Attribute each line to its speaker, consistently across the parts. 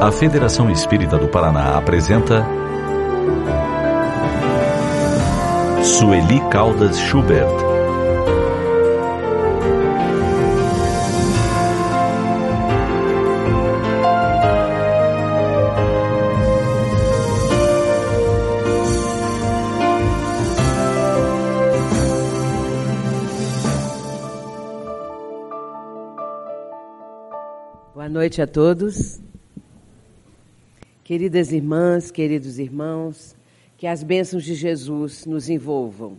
Speaker 1: A Federação Espírita do Paraná apresenta Sueli Caldas Schubert.
Speaker 2: Boa noite a todos. Queridas irmãs, queridos irmãos, que as bênçãos de Jesus nos envolvam.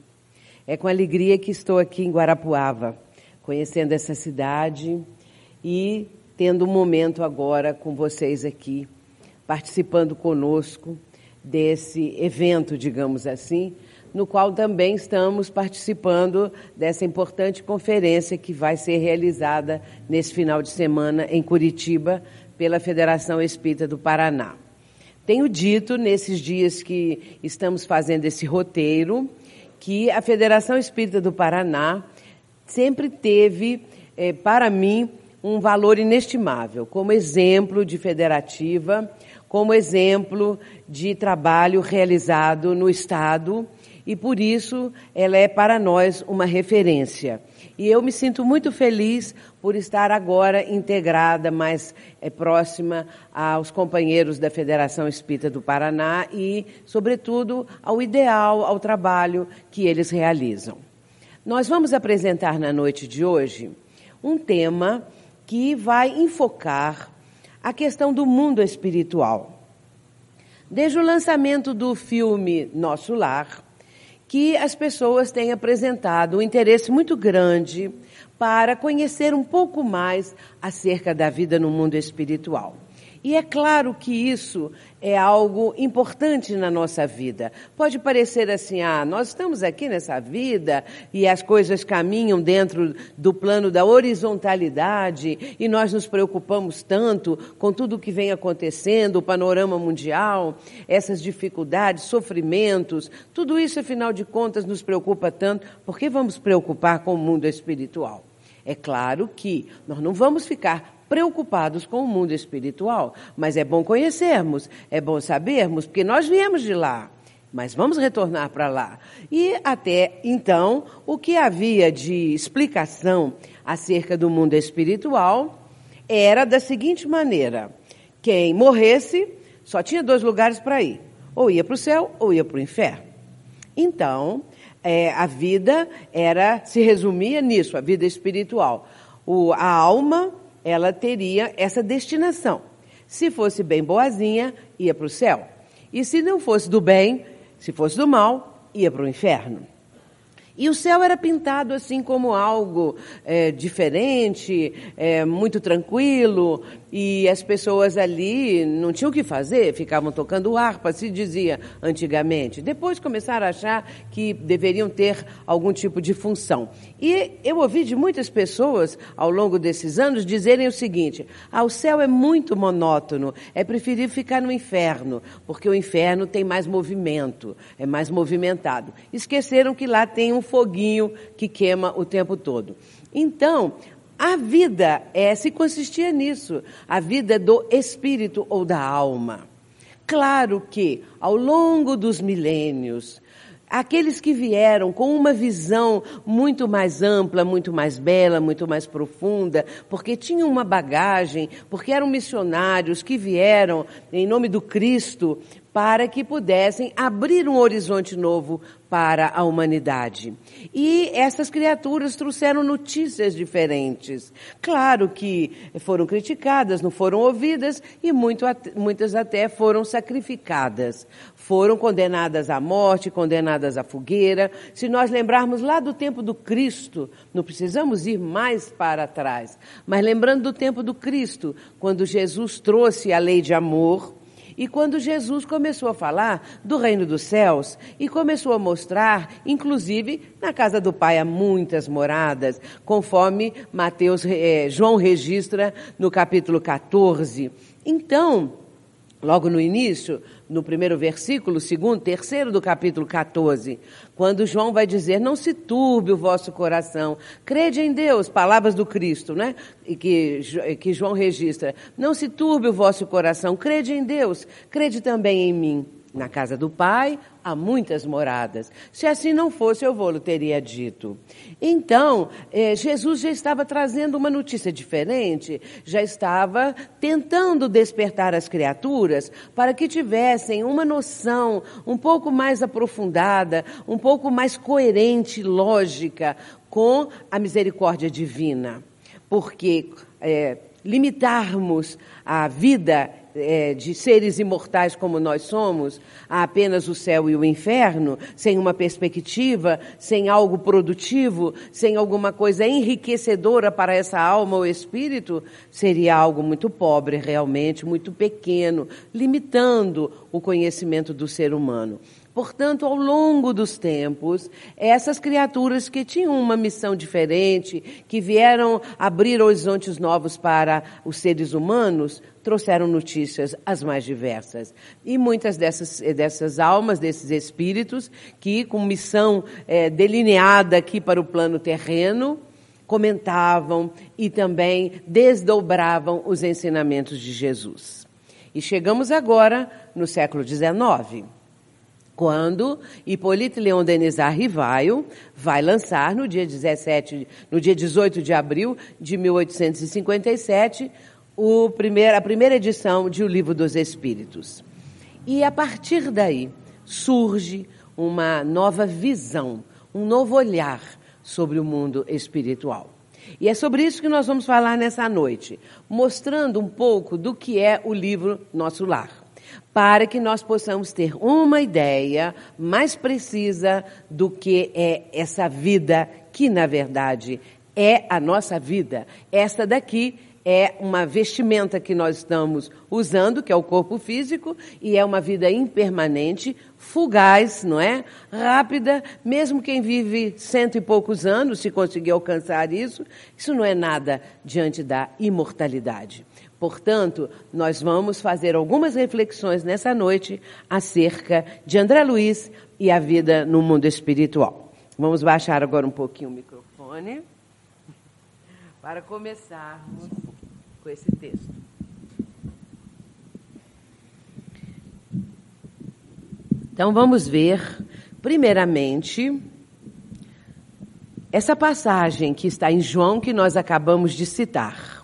Speaker 2: É com alegria que estou aqui em Guarapuava, conhecendo essa cidade e tendo um momento agora com vocês aqui, participando conosco desse evento, digamos assim, no qual também estamos participando dessa importante conferência que vai ser realizada nesse final de semana em Curitiba pela Federação Espírita do Paraná. Tenho dito nesses dias que estamos fazendo esse roteiro que a Federação Espírita do Paraná sempre teve, eh, para mim, um valor inestimável, como exemplo de federativa, como exemplo de trabalho realizado no Estado e por isso ela é para nós uma referência. E eu me sinto muito feliz por estar agora integrada, mais é, próxima aos companheiros da Federação Espírita do Paraná e, sobretudo, ao ideal, ao trabalho que eles realizam. Nós vamos apresentar na noite de hoje um tema que vai enfocar a questão do mundo espiritual. Desde o lançamento do filme Nosso Lar, que as pessoas têm apresentado um interesse muito grande para conhecer um pouco mais acerca da vida no mundo espiritual. E é claro que isso é algo importante na nossa vida. Pode parecer assim, ah, nós estamos aqui nessa vida e as coisas caminham dentro do plano da horizontalidade e nós nos preocupamos tanto com tudo o que vem acontecendo, o panorama mundial, essas dificuldades, sofrimentos, tudo isso, afinal de contas, nos preocupa tanto. Por que vamos preocupar com o mundo espiritual? É claro que nós não vamos ficar preocupados com o mundo espiritual, mas é bom conhecermos, é bom sabermos, porque nós viemos de lá. Mas vamos retornar para lá. E até então, o que havia de explicação acerca do mundo espiritual era da seguinte maneira: quem morresse só tinha dois lugares para ir, ou ia para o céu ou ia para o inferno. Então, é, a vida era se resumia nisso, a vida espiritual. O, a alma ela teria essa destinação. Se fosse bem boazinha, ia para o céu. E se não fosse do bem, se fosse do mal, ia para o inferno. E o céu era pintado assim como algo é, diferente, é, muito tranquilo, e as pessoas ali não tinham o que fazer, ficavam tocando harpa, se dizia antigamente. Depois começaram a achar que deveriam ter algum tipo de função. E eu ouvi de muitas pessoas ao longo desses anos dizerem o seguinte: ah, o céu é muito monótono, é preferível ficar no inferno, porque o inferno tem mais movimento, é mais movimentado. Esqueceram que lá tem um foguinho que queima o tempo todo. Então, a vida é, se consistia nisso, a vida do espírito ou da alma. Claro que, ao longo dos milênios, aqueles que vieram com uma visão muito mais ampla, muito mais bela, muito mais profunda, porque tinham uma bagagem, porque eram missionários que vieram em nome do Cristo para que pudessem abrir um horizonte novo para a humanidade. E essas criaturas trouxeram notícias diferentes. Claro que foram criticadas, não foram ouvidas e muito, muitas até foram sacrificadas. Foram condenadas à morte, condenadas à fogueira. Se nós lembrarmos lá do tempo do Cristo, não precisamos ir mais para trás, mas lembrando do tempo do Cristo, quando Jesus trouxe a lei de amor, e quando Jesus começou a falar do reino dos céus e começou a mostrar, inclusive, na casa do Pai há muitas moradas, conforme Mateus, eh, João registra no capítulo 14. Então, logo no início, no primeiro versículo, segundo, terceiro do capítulo 14, quando João vai dizer: Não se turbe o vosso coração, crede em Deus, palavras do Cristo, né? E que, que João registra: Não se turbe o vosso coração, crede em Deus, crede também em mim. Na casa do Pai há muitas moradas. Se assim não fosse, eu vou-lo teria dito. Então, eh, Jesus já estava trazendo uma notícia diferente, já estava tentando despertar as criaturas para que tivessem uma noção um pouco mais aprofundada, um pouco mais coerente, lógica com a misericórdia divina. Porque eh, limitarmos a vida é, de seres imortais como nós somos, a apenas o céu e o inferno, sem uma perspectiva, sem algo produtivo, sem alguma coisa enriquecedora para essa alma ou espírito, seria algo muito pobre realmente, muito pequeno, limitando o conhecimento do ser humano. Portanto, ao longo dos tempos, essas criaturas que tinham uma missão diferente, que vieram abrir horizontes novos para os seres humanos, trouxeram notícias as mais diversas. E muitas dessas, dessas almas, desses espíritos, que com missão é, delineada aqui para o plano terreno, comentavam e também desdobravam os ensinamentos de Jesus. E chegamos agora no século XIX quando Hipólito Leon Denis Rivaio vai lançar no dia 17, no dia 18 de abril de 1857, o primeir, a primeira edição de O Livro dos Espíritos. E a partir daí surge uma nova visão, um novo olhar sobre o mundo espiritual. E é sobre isso que nós vamos falar nessa noite, mostrando um pouco do que é o livro Nosso Lar para que nós possamos ter uma ideia mais precisa do que é essa vida, que na verdade é a nossa vida. Esta daqui é uma vestimenta que nós estamos usando, que é o corpo físico, e é uma vida impermanente, fugaz, não é? Rápida, mesmo quem vive cento e poucos anos, se conseguir alcançar isso, isso não é nada diante da imortalidade. Portanto, nós vamos fazer algumas reflexões nessa noite acerca de André Luiz e a vida no mundo espiritual. Vamos baixar agora um pouquinho o microfone para começarmos com esse texto. Então vamos ver, primeiramente, essa passagem que está em João que nós acabamos de citar.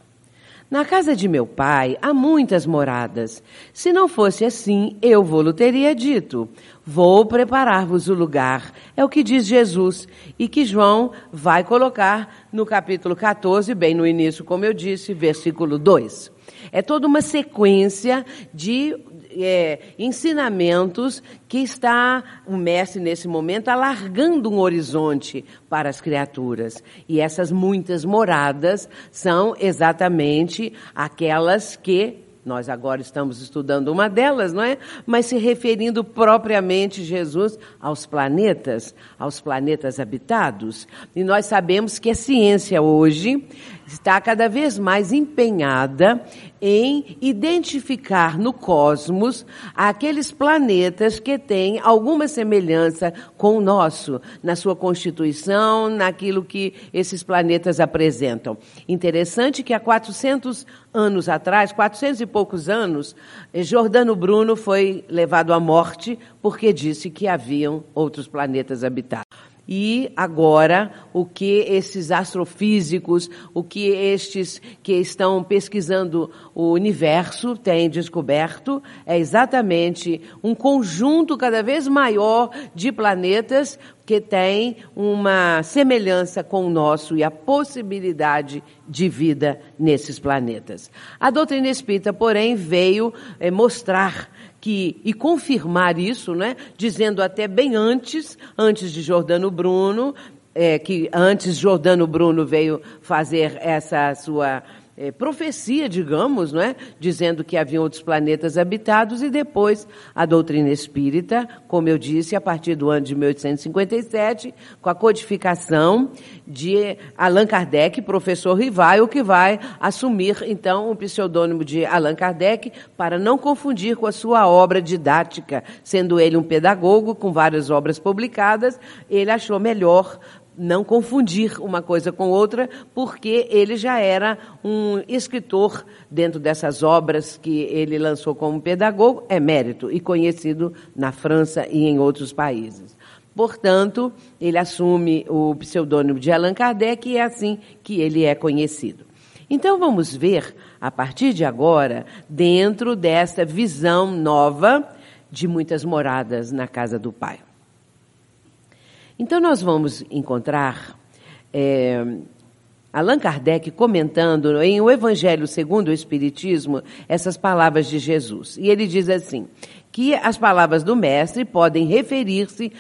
Speaker 2: Na casa de meu pai há muitas moradas. Se não fosse assim, eu vou-lo teria dito. Vou preparar-vos o lugar. É o que diz Jesus e que João vai colocar no capítulo 14, bem no início, como eu disse, versículo 2. É toda uma sequência de é, ensinamentos que está o mestre nesse momento alargando um horizonte para as criaturas. E essas muitas moradas são exatamente aquelas que nós agora estamos estudando uma delas, não é? Mas se referindo propriamente Jesus aos planetas, aos planetas habitados. E nós sabemos que a ciência hoje está cada vez mais empenhada em identificar no cosmos aqueles planetas que têm alguma semelhança com o nosso, na sua constituição, naquilo que esses planetas apresentam. Interessante que há 400 anos atrás, 400 e poucos anos, Jordano Bruno foi levado à morte porque disse que haviam outros planetas habitados e agora o que esses astrofísicos, o que estes que estão pesquisando o universo têm descoberto é exatamente um conjunto cada vez maior de planetas que tem uma semelhança com o nosso e a possibilidade de vida nesses planetas. A doutrina espírita, porém, veio é, mostrar que, e confirmar isso, né, dizendo até bem antes, antes de Jordano Bruno, é, que antes Jordano Bruno veio fazer essa sua é, profecia, digamos, não é? dizendo que haviam outros planetas habitados, e depois a doutrina espírita, como eu disse, a partir do ano de 1857, com a codificação de Allan Kardec, professor Rivaio, que vai assumir então o pseudônimo de Allan Kardec para não confundir com a sua obra didática, sendo ele um pedagogo com várias obras publicadas, ele achou melhor não confundir uma coisa com outra, porque ele já era um escritor dentro dessas obras que ele lançou como pedagogo, é mérito e conhecido na França e em outros países. Portanto, ele assume o pseudônimo de Allan Kardec e é assim que ele é conhecido. Então vamos ver, a partir de agora, dentro dessa visão nova de muitas moradas na casa do Pai. Então, nós vamos encontrar é, Allan Kardec comentando em O Evangelho segundo o Espiritismo essas palavras de Jesus. E ele diz assim: que as palavras do Mestre podem referir-se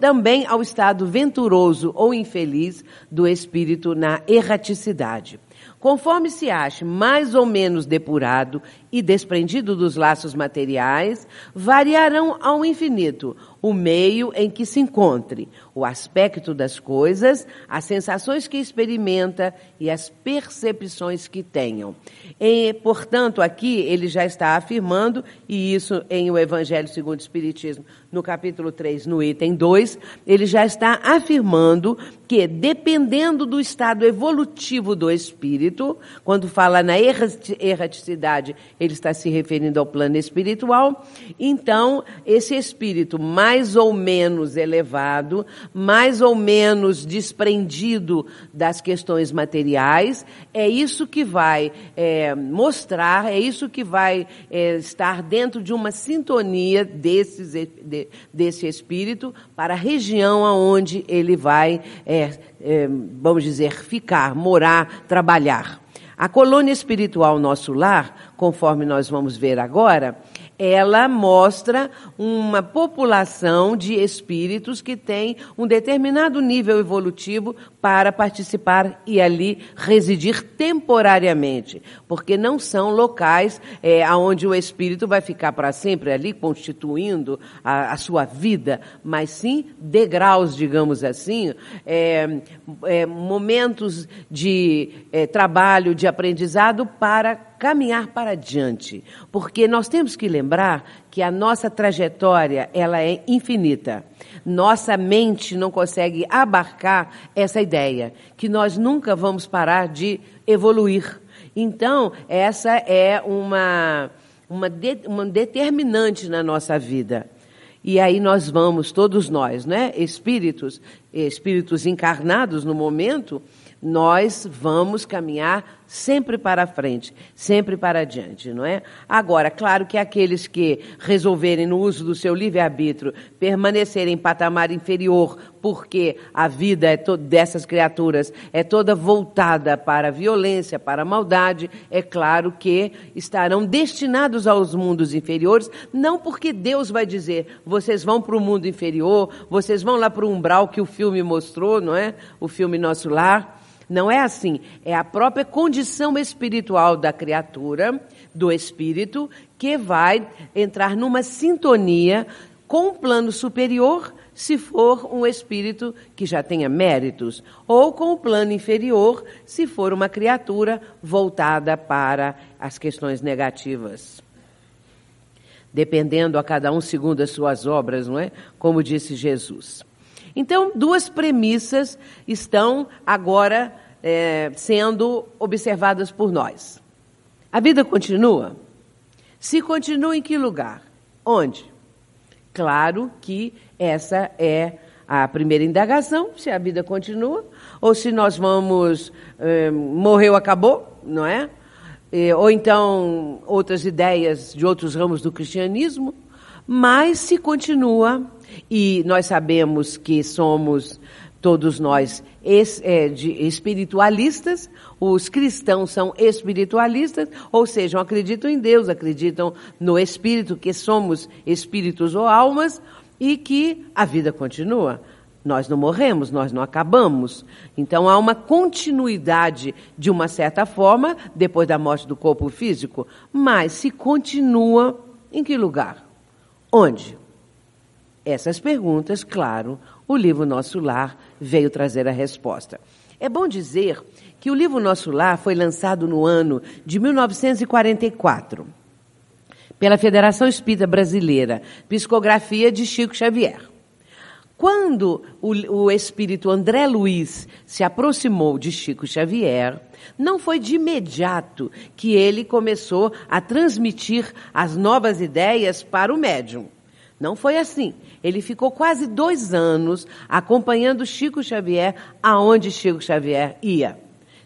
Speaker 2: também ao estado venturoso ou infeliz do espírito na erraticidade. Conforme se ache mais ou menos depurado e desprendido dos laços materiais, variarão ao infinito o meio em que se encontre, o aspecto das coisas, as sensações que experimenta e as percepções que tenham. E, portanto, aqui ele já está afirmando, e isso em o Evangelho segundo o Espiritismo, no capítulo 3, no item 2, ele já está afirmando que, dependendo do estado evolutivo do espírito, quando fala na erraticidade, ele está se referindo ao plano espiritual, então, esse espírito mais ou menos elevado, mais ou menos desprendido das questões materiais, é isso que vai é, mostrar, é isso que vai é, estar dentro de uma sintonia desses, de, desse espírito para a região aonde ele vai, é, é, vamos dizer, ficar, morar, trabalhar. A colônia espiritual Nosso Lar, conforme nós vamos ver agora, ela mostra uma população de espíritos que tem um determinado nível evolutivo para participar e ali residir temporariamente, porque não são locais é, onde o espírito vai ficar para sempre ali constituindo a, a, sua vida, mas sim degraus, digamos assim, é, é, momentos de é, trabalho, de aprendizado para caminhar para diante, porque nós temos que lembrar que a nossa trajetória ela é infinita. Nossa mente não consegue abarcar essa ideia que nós nunca vamos parar de evoluir. Então, essa é uma uma, de, uma determinante na nossa vida. E aí nós vamos, todos nós, né? Espíritos, espíritos encarnados no momento, nós vamos caminhar sempre para frente, sempre para adiante, não é? Agora, claro que aqueles que resolverem no uso do seu livre-arbítrio permanecerem em patamar inferior, porque a vida é dessas criaturas é toda voltada para a violência, para a maldade, é claro que estarão destinados aos mundos inferiores, não porque Deus vai dizer, vocês vão para o mundo inferior, vocês vão lá para o umbral que o filme mostrou, não é? O filme Nosso Lar. Não é assim. É a própria condição espiritual da criatura, do espírito, que vai entrar numa sintonia com o plano superior, se for um espírito que já tenha méritos, ou com o plano inferior, se for uma criatura voltada para as questões negativas. Dependendo a cada um segundo as suas obras, não é? Como disse Jesus. Então, duas premissas estão agora é, sendo observadas por nós. A vida continua? Se continua, em que lugar? Onde? Claro que essa é a primeira indagação, se a vida continua, ou se nós vamos, é, morreu, acabou, não é? é? Ou então outras ideias de outros ramos do cristianismo, mas se continua, e nós sabemos que somos todos nós é, espiritualistas, os cristãos são espiritualistas, ou seja, acreditam em Deus, acreditam no Espírito, que somos espíritos ou almas, e que a vida continua. Nós não morremos, nós não acabamos. Então há uma continuidade de uma certa forma depois da morte do corpo físico, mas se continua em que lugar? Onde? Essas perguntas, claro, o livro Nosso Lar veio trazer a resposta. É bom dizer que o livro Nosso Lar foi lançado no ano de 1944 pela Federação Espírita Brasileira, psicografia de Chico Xavier. Quando o, o espírito André Luiz se aproximou de Chico Xavier, não foi de imediato que ele começou a transmitir as novas ideias para o médium. Não foi assim. Ele ficou quase dois anos acompanhando Chico Xavier aonde Chico Xavier ia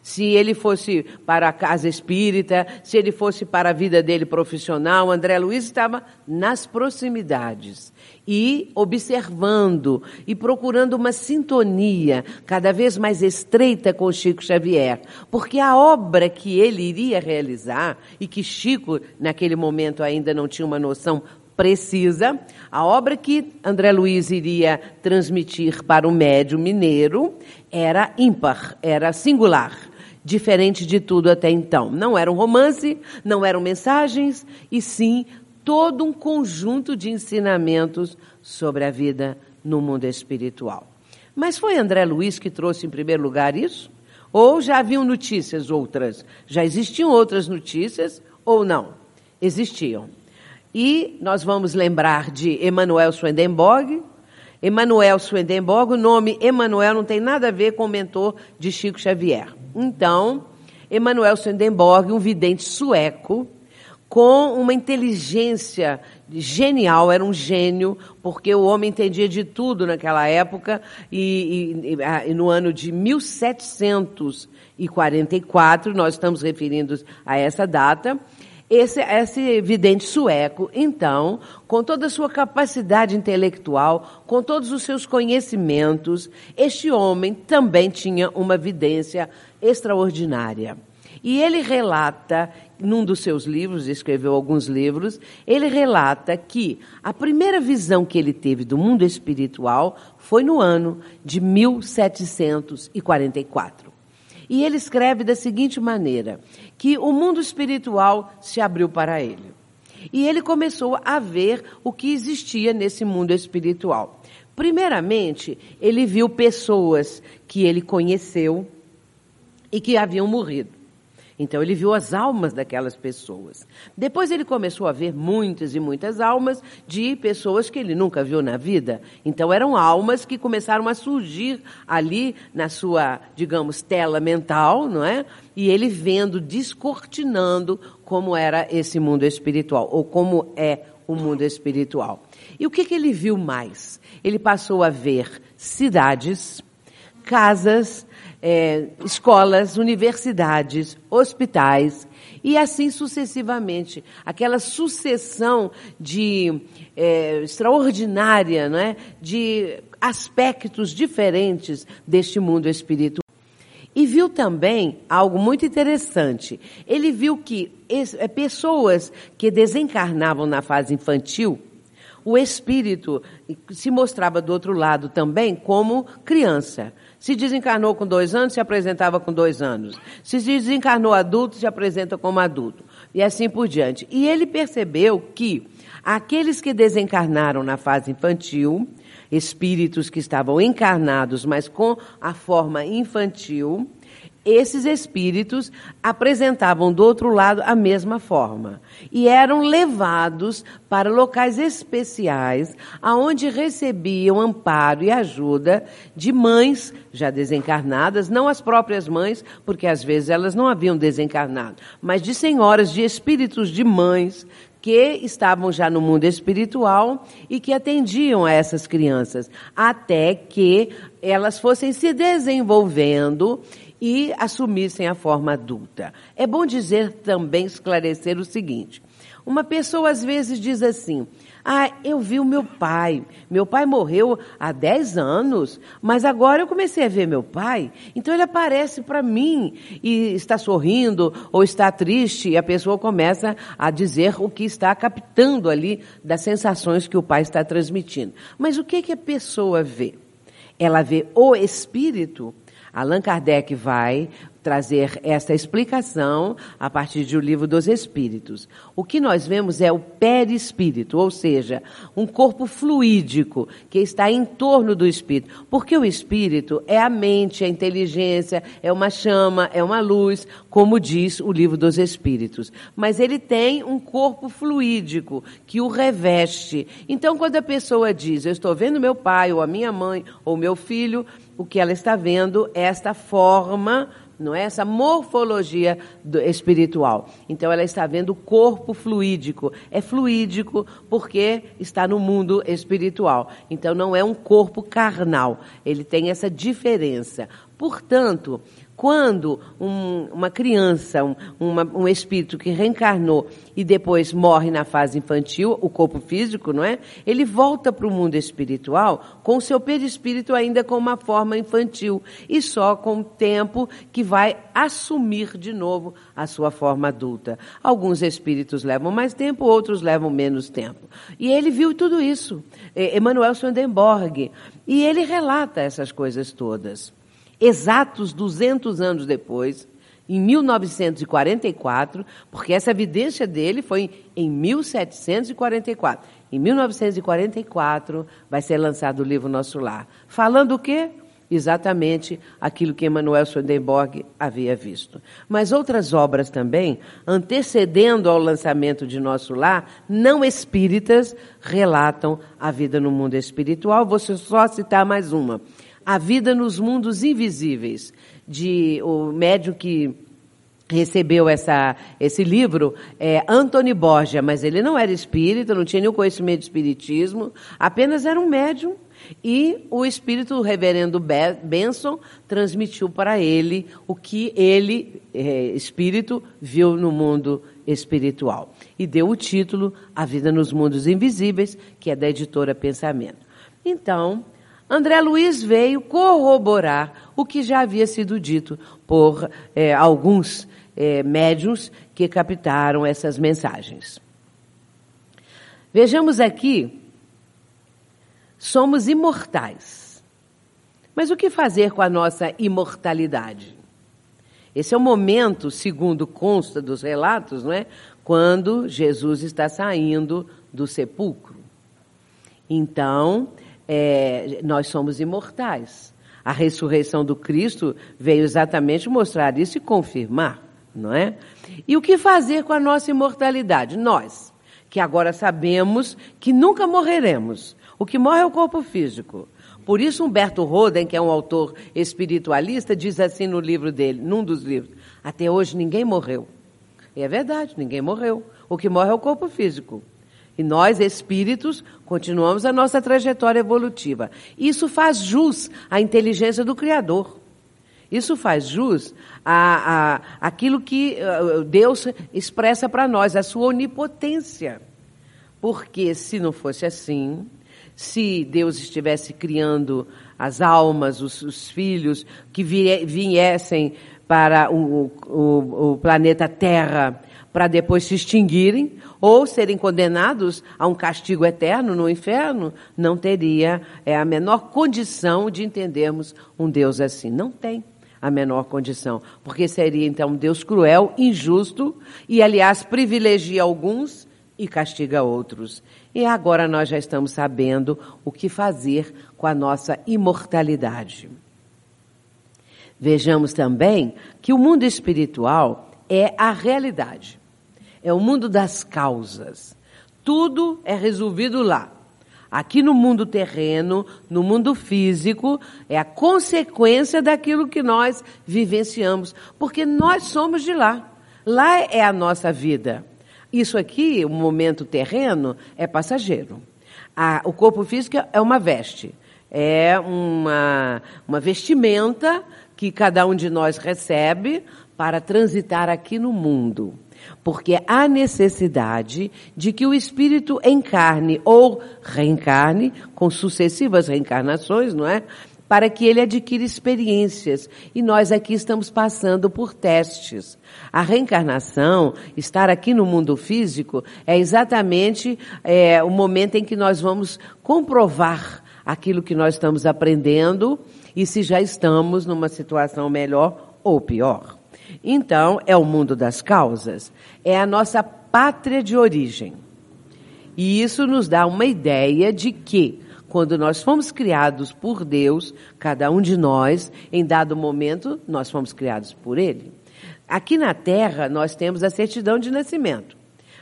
Speaker 2: se ele fosse para a casa espírita, se ele fosse para a vida dele profissional, André Luiz estava nas proximidades e observando e procurando uma sintonia cada vez mais estreita com Chico Xavier, porque a obra que ele iria realizar e que Chico naquele momento ainda não tinha uma noção precisa, a obra que André Luiz iria transmitir para o médium mineiro era ímpar, era singular diferente de tudo até então. Não era um romance, não eram mensagens, e sim todo um conjunto de ensinamentos sobre a vida no mundo espiritual. Mas foi André Luiz que trouxe em primeiro lugar isso? Ou já haviam notícias outras? Já existiam outras notícias ou não? Existiam. E nós vamos lembrar de Emanuel Swedenborg. Emanuel Swedenborg, o nome Emanuel não tem nada a ver com o mentor de Chico Xavier. Então, Emanuel Swedenborg, um vidente sueco, com uma inteligência genial, era um gênio, porque o homem entendia de tudo naquela época, e, e, e, no ano de 1744, nós estamos referindo a essa data, esse, esse vidente sueco, então, com toda a sua capacidade intelectual, com todos os seus conhecimentos, este homem também tinha uma vidência extraordinária. E ele relata, num dos seus livros, escreveu alguns livros, ele relata que a primeira visão que ele teve do mundo espiritual foi no ano de 1744. E ele escreve da seguinte maneira: que o mundo espiritual se abriu para ele. E ele começou a ver o que existia nesse mundo espiritual. Primeiramente, ele viu pessoas que ele conheceu e que haviam morrido. Então ele viu as almas daquelas pessoas. Depois ele começou a ver muitas e muitas almas de pessoas que ele nunca viu na vida. Então eram almas que começaram a surgir ali na sua, digamos, tela mental, não é? E ele vendo, descortinando como era esse mundo espiritual, ou como é o mundo espiritual. E o que, que ele viu mais? Ele passou a ver cidades, casas, é, escolas, universidades, hospitais e assim sucessivamente. Aquela sucessão de é, extraordinária, não é? de aspectos diferentes deste mundo espiritual. E viu também algo muito interessante. Ele viu que é, pessoas que desencarnavam na fase infantil, o espírito se mostrava do outro lado também como criança. Se desencarnou com dois anos, se apresentava com dois anos. Se desencarnou adulto, se apresenta como adulto. E assim por diante. E ele percebeu que aqueles que desencarnaram na fase infantil, espíritos que estavam encarnados, mas com a forma infantil, esses espíritos apresentavam do outro lado a mesma forma e eram levados para locais especiais aonde recebiam amparo e ajuda de mães já desencarnadas, não as próprias mães, porque às vezes elas não haviam desencarnado, mas de senhoras, de espíritos de mães que estavam já no mundo espiritual e que atendiam a essas crianças, até que elas fossem se desenvolvendo e assumissem a forma adulta. É bom dizer também, esclarecer o seguinte: uma pessoa às vezes diz assim, ah, eu vi o meu pai. Meu pai morreu há 10 anos, mas agora eu comecei a ver meu pai. Então ele aparece para mim e está sorrindo ou está triste e a pessoa começa a dizer o que está captando ali das sensações que o pai está transmitindo. Mas o que, que a pessoa vê? ela vê o espírito, Allan Kardec vai trazer essa explicação a partir do livro dos Espíritos. O que nós vemos é o perispírito, ou seja, um corpo fluídico que está em torno do espírito. Porque o espírito é a mente, é a inteligência, é uma chama, é uma luz, como diz o livro dos Espíritos. Mas ele tem um corpo fluídico que o reveste. Então, quando a pessoa diz, eu estou vendo meu pai, ou a minha mãe, ou meu filho, o que ela está vendo é esta forma não é essa morfologia espiritual. Então ela está vendo o corpo fluídico. É fluídico porque está no mundo espiritual. Então não é um corpo carnal. Ele tem essa diferença. Portanto, quando um, uma criança, um, uma, um espírito que reencarnou e depois morre na fase infantil, o corpo físico, não é? Ele volta para o mundo espiritual com o seu perispírito ainda com uma forma infantil e só com o tempo que vai assumir de novo a sua forma adulta. Alguns espíritos levam mais tempo, outros levam menos tempo. E ele viu tudo isso. Emmanuel Swedenborg. E ele relata essas coisas todas exatos 200 anos depois, em 1944, porque essa evidência dele foi em 1744. Em 1944 vai ser lançado o livro Nosso Lar. Falando o quê? Exatamente aquilo que Emmanuel Swedenborg havia visto. Mas outras obras também, antecedendo ao lançamento de Nosso Lar, não espíritas, relatam a vida no mundo espiritual. Vou só citar mais uma. A Vida nos Mundos Invisíveis, de o médium que recebeu essa, esse livro é Anthony Borgia, mas ele não era espírita, não tinha nenhum conhecimento de espiritismo, apenas era um médium e o espírito o reverendo Benson transmitiu para ele o que ele, é, espírito, viu no mundo espiritual. E deu o título A Vida nos Mundos Invisíveis, que é da editora Pensamento. Então, André Luiz veio corroborar o que já havia sido dito por é, alguns médiums que captaram essas mensagens. Vejamos aqui, somos imortais. Mas o que fazer com a nossa imortalidade? Esse é o momento, segundo consta dos relatos, não é? Quando Jesus está saindo do sepulcro. Então, é, nós somos imortais. A ressurreição do Cristo veio exatamente mostrar isso e confirmar, não é? E o que fazer com a nossa imortalidade? Nós, que agora sabemos que nunca morreremos. O que morre é o corpo físico. Por isso, Humberto Roden, que é um autor espiritualista, diz assim no livro dele, num dos livros: Até hoje ninguém morreu. E é verdade, ninguém morreu. O que morre é o corpo físico. E nós, espíritos, continuamos a nossa trajetória evolutiva. Isso faz jus à inteligência do Criador. Isso faz jus a, a aquilo que uh, Deus expressa para nós, a sua onipotência. Porque se não fosse assim, se Deus estivesse criando as almas, os, os filhos que viessem para o, o, o planeta Terra para depois se extinguirem ou serem condenados a um castigo eterno no inferno, não teria é, a menor condição de entendermos um Deus assim. Não tem a menor condição, porque seria então um Deus cruel, injusto e, aliás, privilegia alguns e castiga outros. E agora nós já estamos sabendo o que fazer com a nossa imortalidade. Vejamos também que o mundo espiritual é a realidade é o mundo das causas. Tudo é resolvido lá. Aqui no mundo terreno, no mundo físico, é a consequência daquilo que nós vivenciamos, porque nós somos de lá. Lá é a nossa vida. Isso aqui, o momento terreno, é passageiro. o corpo físico é uma veste, é uma, uma vestimenta que cada um de nós recebe para transitar aqui no mundo porque há necessidade de que o espírito encarne ou reencarne, com sucessivas reencarnações, não é? Para que ele adquira experiências. E nós aqui estamos passando por testes. A reencarnação, estar aqui no mundo físico, é exatamente é, o momento em que nós vamos comprovar aquilo que nós estamos aprendendo e se já estamos numa situação melhor ou pior. Então, é o mundo das causas, é a nossa pátria de origem. E isso nos dá uma ideia de que, quando nós fomos criados por Deus, cada um de nós, em dado momento, nós fomos criados por Ele. Aqui na Terra, nós temos a certidão de nascimento.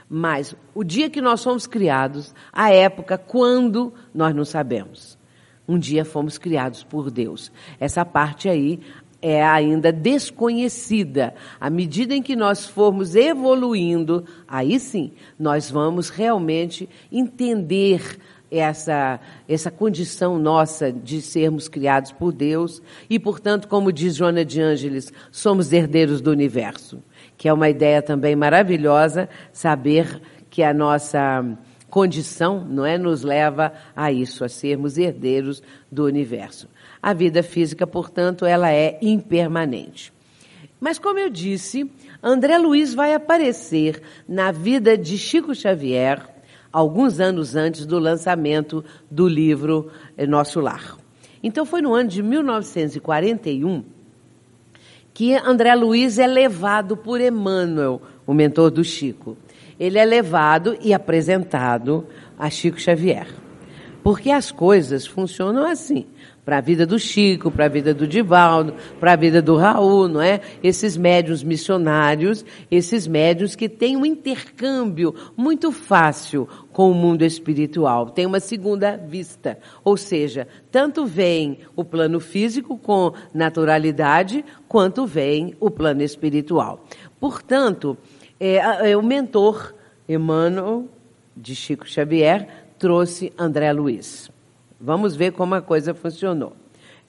Speaker 2: Mas o dia que nós fomos criados, a época quando, nós não sabemos. Um dia fomos criados por Deus. Essa parte aí é ainda desconhecida. À medida em que nós formos evoluindo, aí sim, nós vamos realmente entender essa, essa condição nossa de sermos criados por Deus e, portanto, como diz Joana de Ângeles, somos herdeiros do universo, que é uma ideia também maravilhosa saber que a nossa condição, não é, nos leva a isso, a sermos herdeiros do universo. A vida física, portanto, ela é impermanente. Mas como eu disse, André Luiz vai aparecer na vida de Chico Xavier alguns anos antes do lançamento do livro eh, Nosso Lar. Então foi no ano de 1941 que André Luiz é levado por Emmanuel, o mentor do Chico. Ele é levado e apresentado a Chico Xavier. Porque as coisas funcionam assim para a vida do Chico, para a vida do Divaldo, para a vida do Raul, não é? Esses médios missionários, esses médios que têm um intercâmbio muito fácil com o mundo espiritual, tem uma segunda vista, ou seja, tanto vem o plano físico com naturalidade, quanto vem o plano espiritual. Portanto, é, é, o mentor Emmanuel de Chico Xavier trouxe André Luiz. Vamos ver como a coisa funcionou.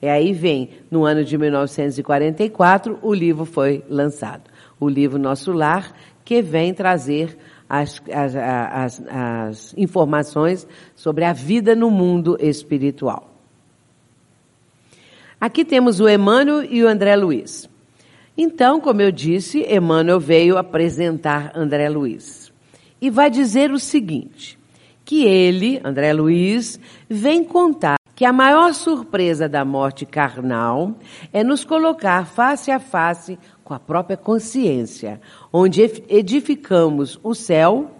Speaker 2: E aí vem, no ano de 1944, o livro foi lançado. O livro Nosso Lar, que vem trazer as, as, as, as informações sobre a vida no mundo espiritual. Aqui temos o Emmanuel e o André Luiz. Então, como eu disse, Emmanuel veio apresentar André Luiz. E vai dizer o seguinte: que ele, André Luiz, vem contar que a maior surpresa da morte carnal é nos colocar face a face com a própria consciência, onde edificamos o céu,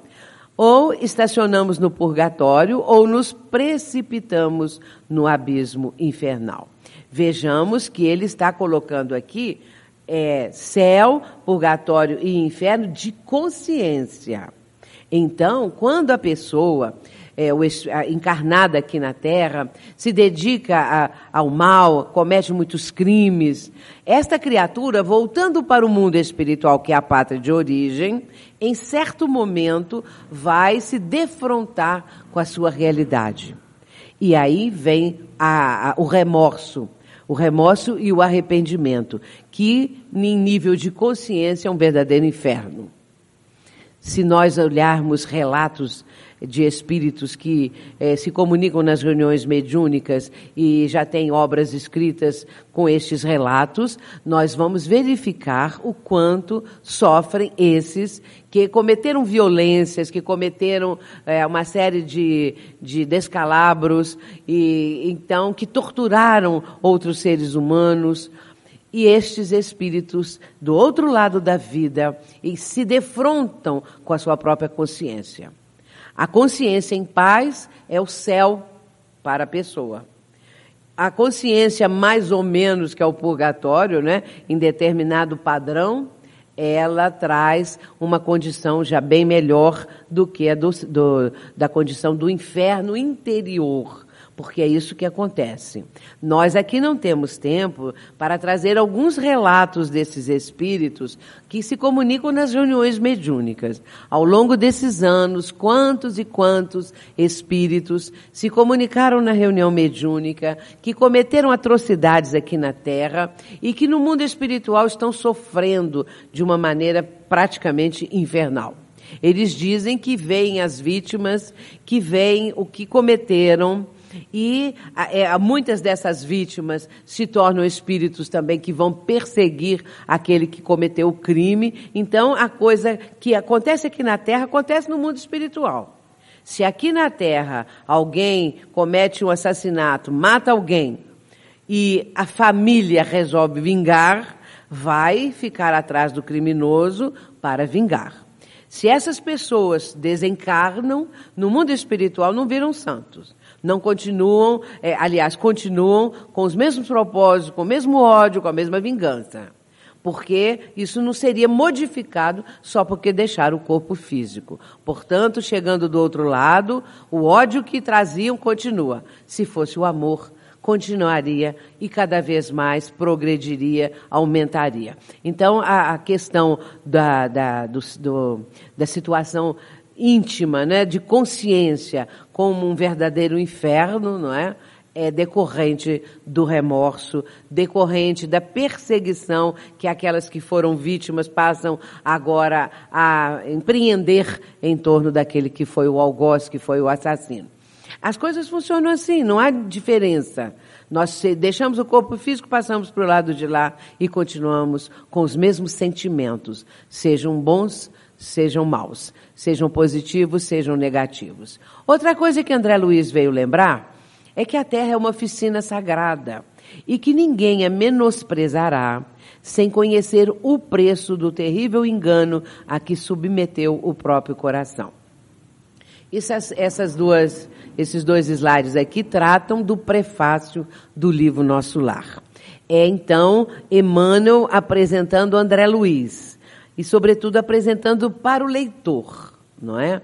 Speaker 2: ou estacionamos no purgatório, ou nos precipitamos no abismo infernal. Vejamos que ele está colocando aqui é, céu, purgatório e inferno de consciência. Então, quando a pessoa é, encarnada aqui na Terra se dedica a, ao mal, comete muitos crimes, esta criatura, voltando para o mundo espiritual, que é a pátria de origem, em certo momento vai se defrontar com a sua realidade. E aí vem a, a, o remorso, o remorso e o arrependimento, que, em nível de consciência, é um verdadeiro inferno se nós olharmos relatos de espíritos que eh, se comunicam nas reuniões mediúnicas e já têm obras escritas com estes relatos, nós vamos verificar o quanto sofrem esses que cometeram violências, que cometeram eh, uma série de, de descalabros e então que torturaram outros seres humanos e estes espíritos do outro lado da vida e se defrontam com a sua própria consciência. A consciência em paz é o céu para a pessoa. A consciência mais ou menos que é o purgatório, né, em determinado padrão, ela traz uma condição já bem melhor do que a do, do, da condição do inferno interior porque é isso que acontece. Nós aqui não temos tempo para trazer alguns relatos desses espíritos que se comunicam nas reuniões mediúnicas. Ao longo desses anos, quantos e quantos espíritos se comunicaram na reunião mediúnica, que cometeram atrocidades aqui na Terra e que no mundo espiritual estão sofrendo de uma maneira praticamente infernal. Eles dizem que veem as vítimas, que veem o que cometeram, e é, muitas dessas vítimas se tornam espíritos também que vão perseguir aquele que cometeu o crime. Então, a coisa que acontece aqui na Terra acontece no mundo espiritual. Se aqui na Terra alguém comete um assassinato, mata alguém, e a família resolve vingar, vai ficar atrás do criminoso para vingar. Se essas pessoas desencarnam, no mundo espiritual não viram santos. Não continuam, é, aliás, continuam com os mesmos propósitos, com o mesmo ódio, com a mesma vingança. Porque isso não seria modificado só porque deixaram o corpo físico. Portanto, chegando do outro lado, o ódio que traziam continua. Se fosse o amor, continuaria e cada vez mais progrediria, aumentaria. Então, a, a questão da, da, do, do, da situação íntima, né, de consciência, como um verdadeiro inferno, não é? É decorrente do remorso, decorrente da perseguição que aquelas que foram vítimas passam agora a empreender em torno daquele que foi o algoz, que foi o assassino. As coisas funcionam assim, não há diferença. Nós deixamos o corpo físico, passamos para o lado de lá e continuamos com os mesmos sentimentos, sejam bons, sejam maus, sejam positivos, sejam negativos. Outra coisa que André Luiz veio lembrar é que a Terra é uma oficina sagrada e que ninguém a menosprezará sem conhecer o preço do terrível engano a que submeteu o próprio coração. Essas, essas duas, esses dois slides aqui tratam do prefácio do livro Nosso Lar. É então Emmanuel apresentando André Luiz e, sobretudo, apresentando para o leitor, não é?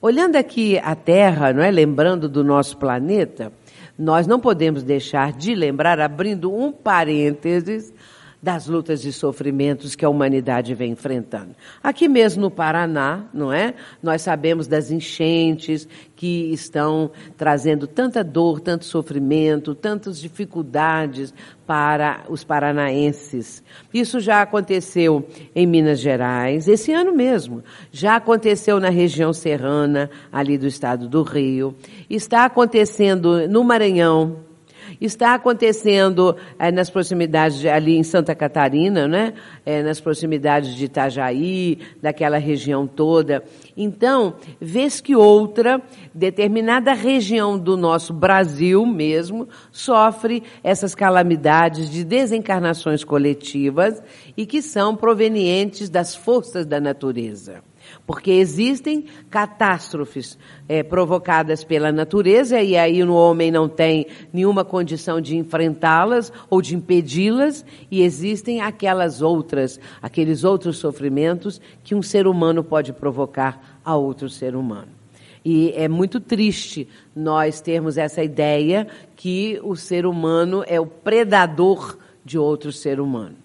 Speaker 2: Olhando aqui a Terra, não é? Lembrando do nosso planeta, nós não podemos deixar de lembrar, abrindo um parênteses, das lutas e sofrimentos que a humanidade vem enfrentando. Aqui mesmo no Paraná, não é? Nós sabemos das enchentes que estão trazendo tanta dor, tanto sofrimento, tantas dificuldades para os paranaenses. Isso já aconteceu em Minas Gerais, esse ano mesmo. Já aconteceu na região serrana, ali do estado do Rio. Está acontecendo no Maranhão, Está acontecendo é, nas proximidades, de, ali em Santa Catarina, né? É, nas proximidades de Itajaí, daquela região toda. Então, vez que outra, determinada região do nosso Brasil mesmo sofre essas calamidades de desencarnações coletivas e que são provenientes das forças da natureza. Porque existem catástrofes é, provocadas pela natureza e aí o homem não tem nenhuma condição de enfrentá-las ou de impedi-las e existem aquelas outras, aqueles outros sofrimentos que um ser humano pode provocar a outro ser humano. E é muito triste nós termos essa ideia que o ser humano é o predador de outro ser humano.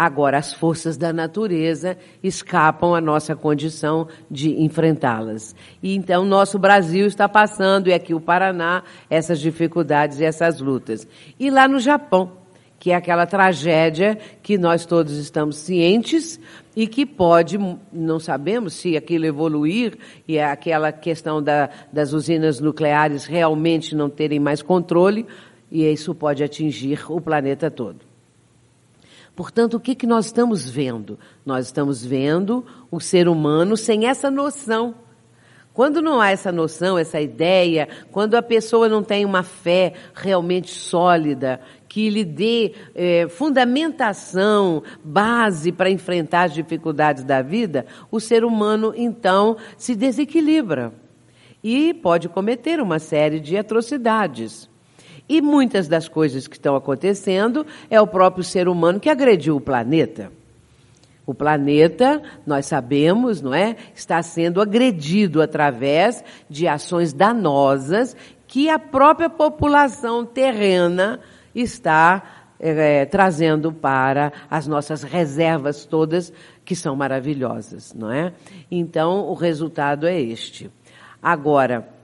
Speaker 2: Agora, as forças da natureza escapam à nossa condição de enfrentá-las. E então, nosso Brasil está passando, e aqui o Paraná, essas dificuldades e essas lutas. E lá no Japão, que é aquela tragédia que nós todos estamos cientes e que pode, não sabemos se aquilo evoluir e é aquela questão da, das usinas nucleares realmente não terem mais controle, e isso pode atingir o planeta todo. Portanto, o que, que nós estamos vendo? Nós estamos vendo o ser humano sem essa noção. Quando não há essa noção, essa ideia, quando a pessoa não tem uma fé realmente sólida, que lhe dê é, fundamentação, base para enfrentar as dificuldades da vida, o ser humano então se desequilibra e pode cometer uma série de atrocidades. E muitas das coisas que estão acontecendo é o próprio ser humano que agrediu o planeta. O planeta, nós sabemos, não é, está sendo agredido através de ações danosas que a própria população terrena está é, trazendo para as nossas reservas todas, que são maravilhosas, não é? Então, o resultado é este. Agora,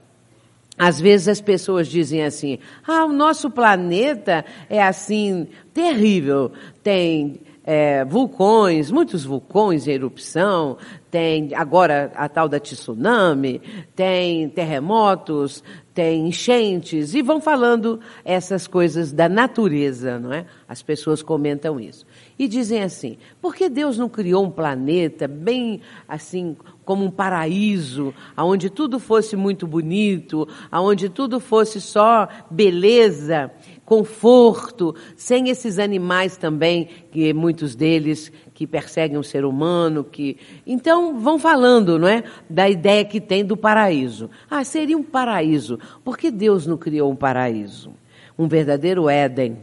Speaker 2: às vezes as pessoas dizem assim: ah, o nosso planeta é assim, terrível. Tem é, vulcões, muitos vulcões em erupção, tem agora a tal da tsunami, tem terremotos, tem enchentes, e vão falando essas coisas da natureza, não é? As pessoas comentam isso. E dizem assim, por que Deus não criou um planeta bem assim, como um paraíso, aonde tudo fosse muito bonito, aonde tudo fosse só beleza, conforto, sem esses animais também, que muitos deles que perseguem o ser humano, que então vão falando, não é, da ideia que tem do paraíso. Ah, seria um paraíso. Por que Deus não criou um paraíso? Um verdadeiro Éden.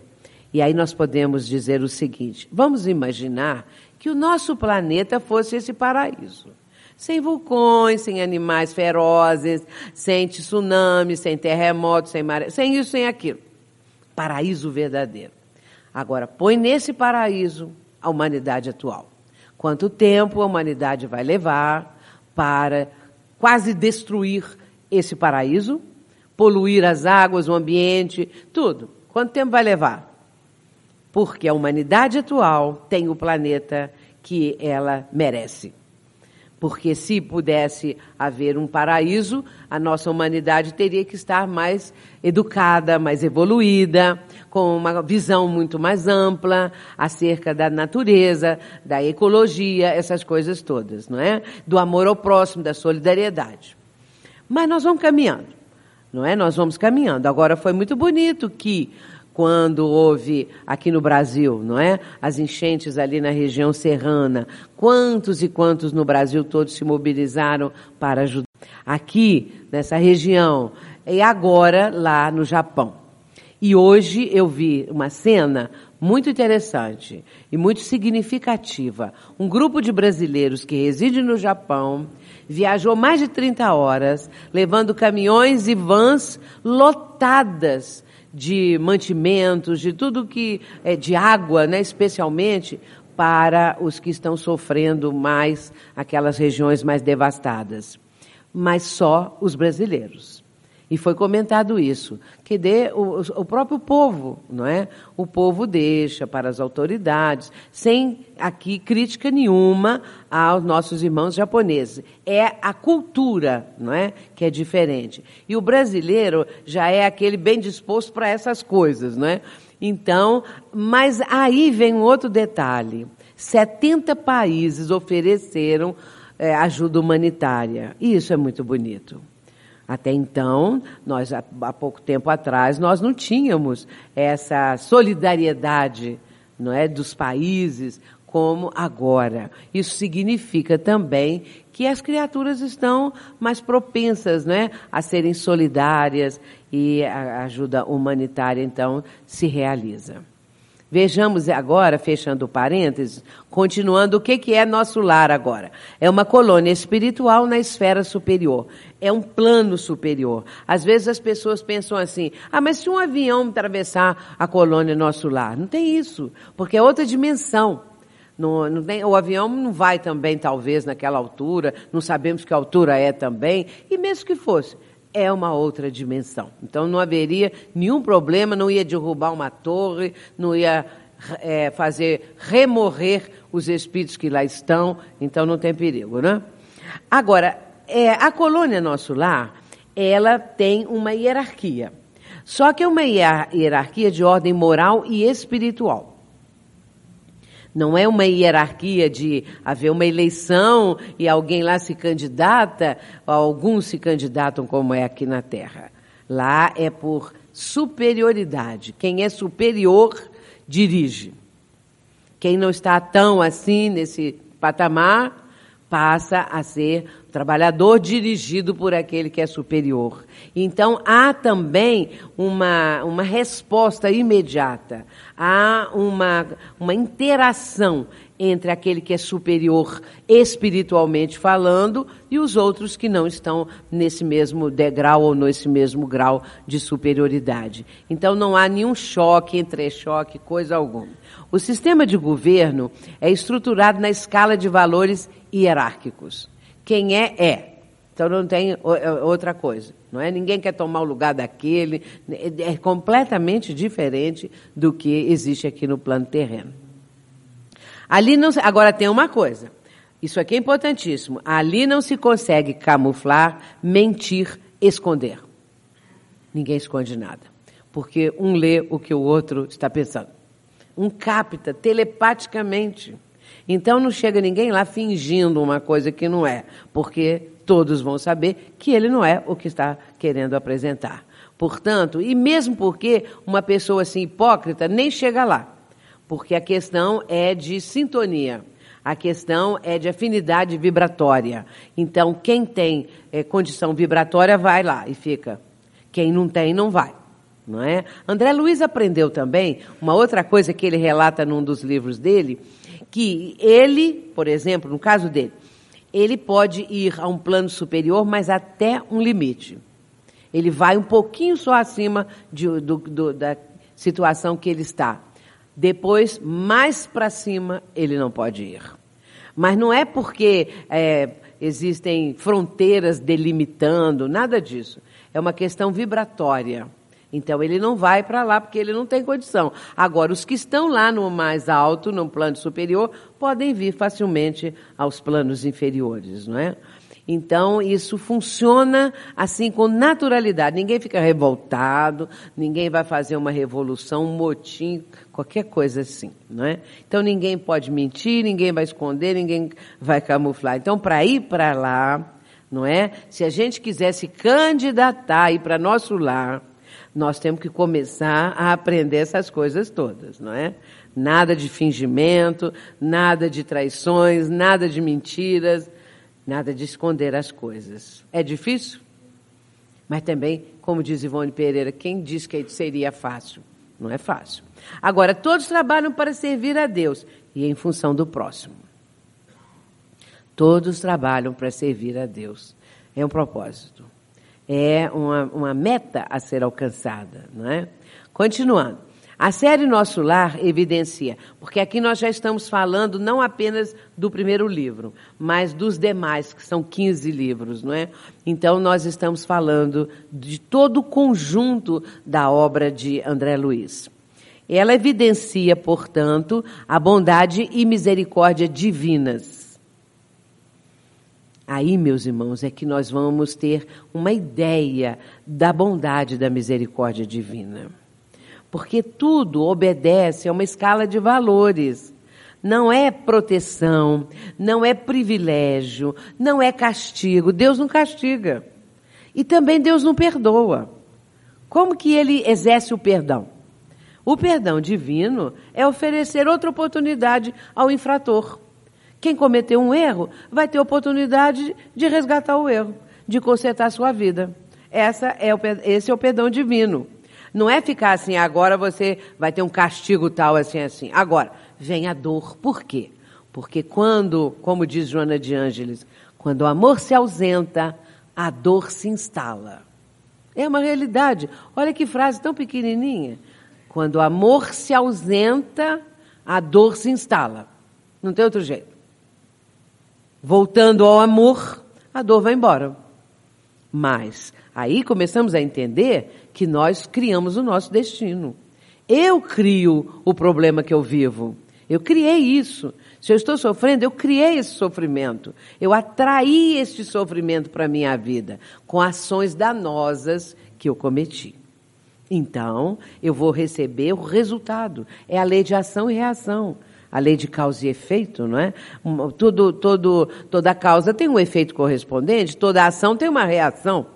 Speaker 2: E aí nós podemos dizer o seguinte: vamos imaginar que o nosso planeta fosse esse paraíso sem vulcões, sem animais ferozes, sem tsunami, sem terremotos, sem maré, sem isso, sem aquilo paraíso verdadeiro. Agora, põe nesse paraíso a humanidade atual. Quanto tempo a humanidade vai levar para quase destruir esse paraíso, poluir as águas, o ambiente, tudo? Quanto tempo vai levar? Porque a humanidade atual tem o planeta que ela merece. Porque se pudesse haver um paraíso, a nossa humanidade teria que estar mais educada, mais evoluída, com uma visão muito mais ampla acerca da natureza, da ecologia, essas coisas todas, não é? Do amor ao próximo, da solidariedade. Mas nós vamos caminhando, não é? Nós vamos caminhando. Agora foi muito bonito que quando houve aqui no Brasil, não é? As enchentes ali na região serrana. Quantos e quantos no Brasil todos se mobilizaram para ajudar? Aqui, nessa região, e agora lá no Japão. E hoje eu vi uma cena muito interessante e muito significativa. Um grupo de brasileiros que reside no Japão viajou mais de 30 horas, levando caminhões e vans lotadas de mantimentos, de tudo que é de água, né, especialmente para os que estão sofrendo mais aquelas regiões mais devastadas. Mas só os brasileiros. E foi comentado isso, que dê o, o, próprio povo, não é? O povo deixa para as autoridades, sem aqui crítica nenhuma aos nossos irmãos japoneses. É a cultura, não é, que é diferente. E o brasileiro já é aquele bem disposto para essas coisas, não é? Então, mas aí vem um outro detalhe. 70 países ofereceram é, ajuda humanitária. E isso é muito bonito. Até então, nós há pouco tempo atrás, nós não tínhamos essa solidariedade, não é, dos países como agora. Isso significa também que as criaturas estão mais propensas, não é, a serem solidárias e a ajuda humanitária então se realiza. Vejamos agora, fechando parênteses, continuando o que, que é nosso lar agora. É uma colônia espiritual na esfera superior. É um plano superior. Às vezes as pessoas pensam assim, ah, mas se um avião atravessar a colônia nosso lar? Não tem isso, porque é outra dimensão. Não, não tem, o avião não vai também, talvez, naquela altura, não sabemos que altura é também, e mesmo que fosse, é uma outra dimensão. Então não haveria nenhum problema, não ia derrubar uma torre, não ia é, fazer remorrer os espíritos que lá estão, então não tem perigo, né? Agora, é, a colônia Nosso Lar, ela tem uma hierarquia. Só que é uma hierarquia de ordem moral e espiritual. Não é uma hierarquia de haver uma eleição e alguém lá se candidata, alguns se candidatam como é aqui na Terra. Lá é por superioridade. Quem é superior dirige. Quem não está tão assim nesse patamar passa a ser trabalhador dirigido por aquele que é superior. Então há também uma, uma resposta imediata, há uma, uma interação entre aquele que é superior espiritualmente falando e os outros que não estão nesse mesmo degrau ou nesse mesmo grau de superioridade. Então não há nenhum choque, entre choque, coisa alguma. O sistema de governo é estruturado na escala de valores hierárquicos. Quem é, é. Então não tem é, outra coisa, não é? Ninguém quer tomar o lugar daquele, é, é completamente diferente do que existe aqui no plano terreno. Ali não, agora tem uma coisa. Isso aqui é importantíssimo. Ali não se consegue camuflar, mentir, esconder. Ninguém esconde nada. Porque um lê o que o outro está pensando. Um capta telepaticamente. Então não chega ninguém lá fingindo uma coisa que não é, porque todos vão saber que ele não é o que está querendo apresentar. Portanto, e mesmo porque uma pessoa assim hipócrita nem chega lá, porque a questão é de sintonia. A questão é de afinidade vibratória. Então, quem tem é, condição vibratória vai lá e fica. Quem não tem, não vai. Não é? André Luiz aprendeu também uma outra coisa que ele relata num dos livros dele, que ele, por exemplo, no caso dele, ele pode ir a um plano superior, mas até um limite. Ele vai um pouquinho só acima de, do, do, da situação que ele está. Depois, mais para cima, ele não pode ir. Mas não é porque é, existem fronteiras delimitando, nada disso. É uma questão vibratória. Então ele não vai para lá porque ele não tem condição. Agora, os que estão lá no mais alto, no plano superior, podem vir facilmente aos planos inferiores, não é? Então, isso funciona assim com naturalidade. Ninguém fica revoltado, ninguém vai fazer uma revolução, um motim, qualquer coisa assim, não é? Então, ninguém pode mentir, ninguém vai esconder, ninguém vai camuflar. Então, para ir para lá, não é? Se a gente quiser se candidatar ir para nosso lar, nós temos que começar a aprender essas coisas todas, não é? Nada de fingimento, nada de traições, nada de mentiras, nada de esconder as coisas. É difícil? Mas também, como diz Ivone Pereira, quem diz que seria fácil? Não é fácil. Agora, todos trabalham para servir a Deus e em função do próximo. Todos trabalham para servir a Deus. É um propósito é uma, uma meta a ser alcançada, não é? Continuando. A série Nosso Lar evidencia, porque aqui nós já estamos falando não apenas do primeiro livro, mas dos demais, que são 15 livros, não é? Então nós estamos falando de todo o conjunto da obra de André Luiz. Ela evidencia, portanto, a bondade e misericórdia divinas Aí, meus irmãos, é que nós vamos ter uma ideia da bondade da misericórdia divina. Porque tudo obedece a uma escala de valores. Não é proteção, não é privilégio, não é castigo. Deus não castiga. E também Deus não perdoa. Como que ele exerce o perdão? O perdão divino é oferecer outra oportunidade ao infrator. Quem cometeu um erro vai ter oportunidade de resgatar o erro, de consertar a sua vida. Essa é o, esse é o perdão divino. Não é ficar assim, agora você vai ter um castigo tal, assim, assim. Agora, vem a dor. Por quê? Porque quando, como diz Joana de Ângeles, quando o amor se ausenta, a dor se instala. É uma realidade. Olha que frase tão pequenininha. Quando o amor se ausenta, a dor se instala. Não tem outro jeito. Voltando ao amor, a dor vai embora. Mas aí começamos a entender que nós criamos o nosso destino. Eu crio o problema que eu vivo. Eu criei isso. Se eu estou sofrendo, eu criei esse sofrimento. Eu atraí este sofrimento para a minha vida com ações danosas que eu cometi. Então, eu vou receber o resultado. É a lei de ação e reação a lei de causa e efeito, não é? Tudo, todo, toda causa tem um efeito correspondente, toda ação tem uma reação.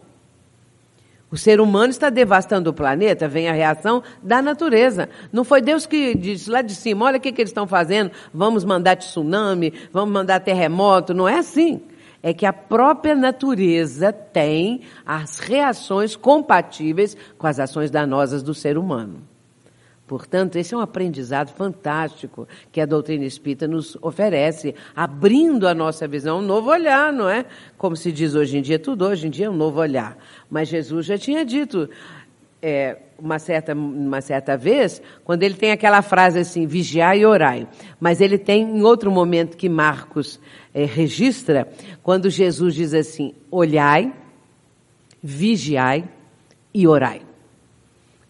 Speaker 2: O ser humano está devastando o planeta, vem a reação da natureza. Não foi Deus que disse lá de cima, olha o que, que eles estão fazendo, vamos mandar tsunami, vamos mandar terremoto. Não é assim. É que a própria natureza tem as reações compatíveis com as ações danosas do ser humano. Portanto, esse é um aprendizado fantástico que a doutrina espírita nos oferece, abrindo a nossa visão, um novo olhar, não é? Como se diz hoje em dia, tudo hoje em dia é um novo olhar. Mas Jesus já tinha dito, é, uma, certa, uma certa vez, quando ele tem aquela frase assim, vigiai e orai. Mas ele tem em outro momento que Marcos é, registra, quando Jesus diz assim, olhai, vigiai e orai.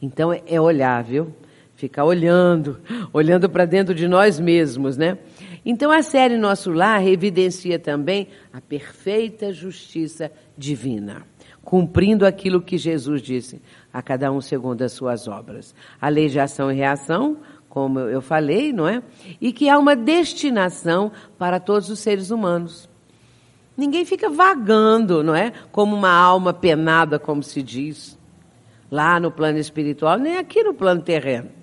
Speaker 2: Então é olhar, viu? Ficar olhando, olhando para dentro de nós mesmos, né? Então a série Nosso Lar evidencia também a perfeita justiça divina, cumprindo aquilo que Jesus disse, a cada um segundo as suas obras. A lei de ação e reação, como eu falei, não é? E que há uma destinação para todos os seres humanos. Ninguém fica vagando, não é? Como uma alma penada, como se diz, lá no plano espiritual, nem aqui no plano terreno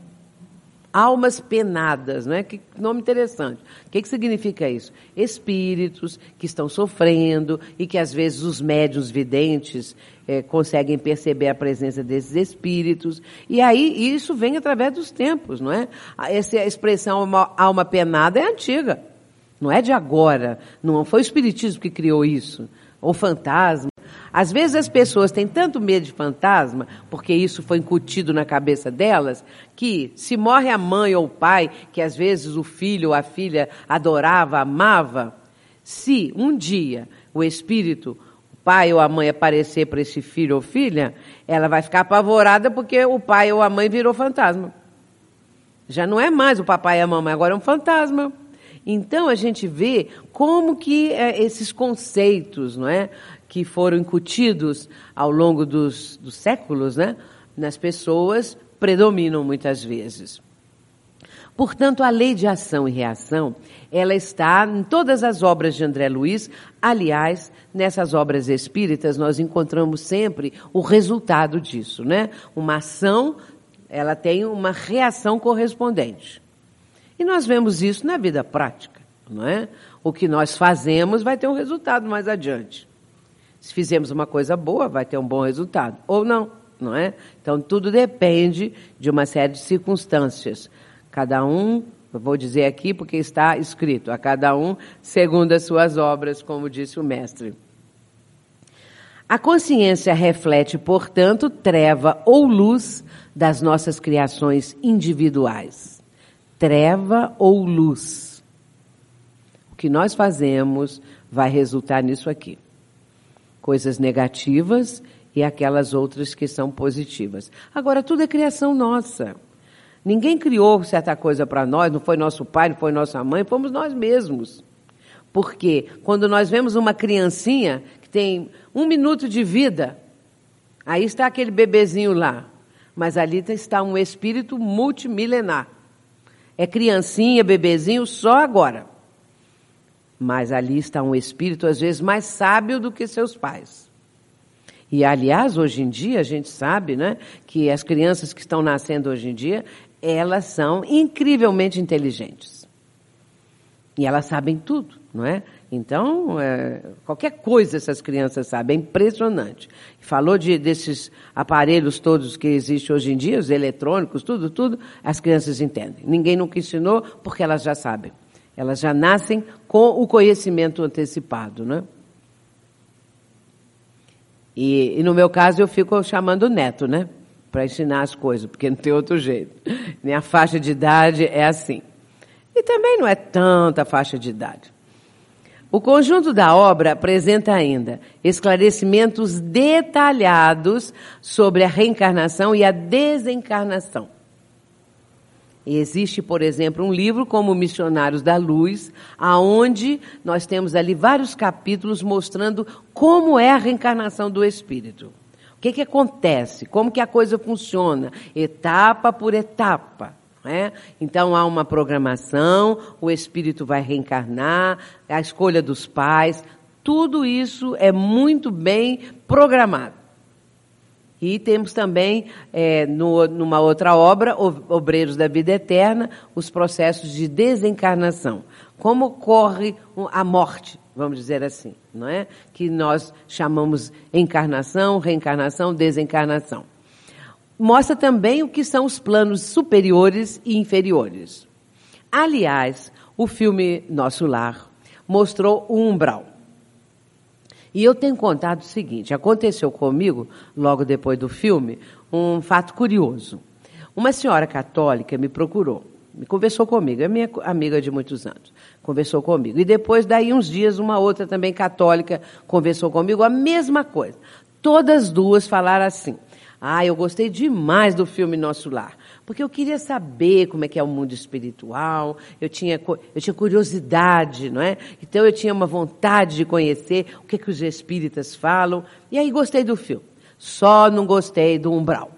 Speaker 2: almas penadas, não é? Que nome interessante. O que, que significa isso? Espíritos que estão sofrendo e que às vezes os médios videntes é, conseguem perceber a presença desses espíritos. E aí isso vem através dos tempos, não é? Essa expressão alma, alma penada é antiga. Não é de agora. Não foi o Espiritismo que criou isso. Ou fantasma. Às vezes as pessoas têm tanto medo de fantasma, porque isso foi incutido na cabeça delas, que se morre a mãe ou o pai, que às vezes o filho ou a filha adorava, amava, se um dia o espírito, o pai ou a mãe aparecer para esse filho ou filha, ela vai ficar apavorada porque o pai ou a mãe virou fantasma. Já não é mais o papai e a mamãe, agora é um fantasma. Então a gente vê como que é, esses conceitos, não é? Que foram incutidos ao longo dos, dos séculos, né, nas pessoas, predominam muitas vezes. Portanto, a lei de ação e reação, ela está em todas as obras de André Luiz. Aliás, nessas obras espíritas, nós encontramos sempre o resultado disso, né? Uma ação, ela tem uma reação correspondente. E nós vemos isso na vida prática, não é? O que nós fazemos vai ter um resultado mais adiante. Se fizermos uma coisa boa, vai ter um bom resultado. Ou não, não é? Então, tudo depende de uma série de circunstâncias. Cada um, eu vou dizer aqui porque está escrito, a cada um segundo as suas obras, como disse o mestre. A consciência reflete, portanto, treva ou luz das nossas criações individuais. Treva ou luz. O que nós fazemos vai resultar nisso aqui coisas negativas e aquelas outras que são positivas. Agora, tudo é criação nossa. Ninguém criou certa coisa para nós, não foi nosso pai, não foi nossa mãe, fomos nós mesmos. Porque quando nós vemos uma criancinha que tem um minuto de vida, aí está aquele bebezinho lá, mas ali está um espírito multimilenar. É criancinha, bebezinho só agora. Mas ali está um espírito, às vezes, mais sábio do que seus pais. E, aliás, hoje em dia, a gente sabe né, que as crianças que estão nascendo hoje em dia, elas são incrivelmente inteligentes. E elas sabem tudo, não é? Então, é, qualquer coisa essas crianças sabem, é impressionante. Falou de, desses aparelhos todos que existem hoje em dia, os eletrônicos, tudo, tudo, as crianças entendem. Ninguém nunca ensinou porque elas já sabem. Elas já nascem com o conhecimento antecipado, né? E, e no meu caso eu fico chamando o neto, né? Para ensinar as coisas, porque não tem outro jeito. Minha faixa de idade é assim. E também não é tanta faixa de idade. O conjunto da obra apresenta ainda esclarecimentos detalhados sobre a reencarnação e a desencarnação Existe, por exemplo, um livro como Missionários da Luz, aonde nós temos ali vários capítulos mostrando como é a reencarnação do espírito. O que, que acontece? Como que a coisa funciona? Etapa por etapa. É? Então há uma programação, o espírito vai reencarnar, a escolha dos pais, tudo isso é muito bem programado. E temos também, é, no, numa outra obra, Obreiros da Vida Eterna, os processos de desencarnação. Como ocorre a morte, vamos dizer assim, não é? Que nós chamamos encarnação, reencarnação, desencarnação. Mostra também o que são os planos superiores e inferiores. Aliás, o filme Nosso Lar mostrou o umbral. E eu tenho contado o seguinte: aconteceu comigo, logo depois do filme, um fato curioso. Uma senhora católica me procurou, me conversou comigo, é minha amiga de muitos anos, conversou comigo. E depois, daí uns dias, uma outra também católica conversou comigo, a mesma coisa. Todas duas falaram assim: Ah, eu gostei demais do filme Nosso Lar, Porque eu queria saber como é que é o mundo espiritual, eu tinha, eu tinha curiosidade, não é? Então eu tinha uma vontade de conhecer o que, é que os espíritas falam. E aí gostei do filme. Só não gostei do umbral.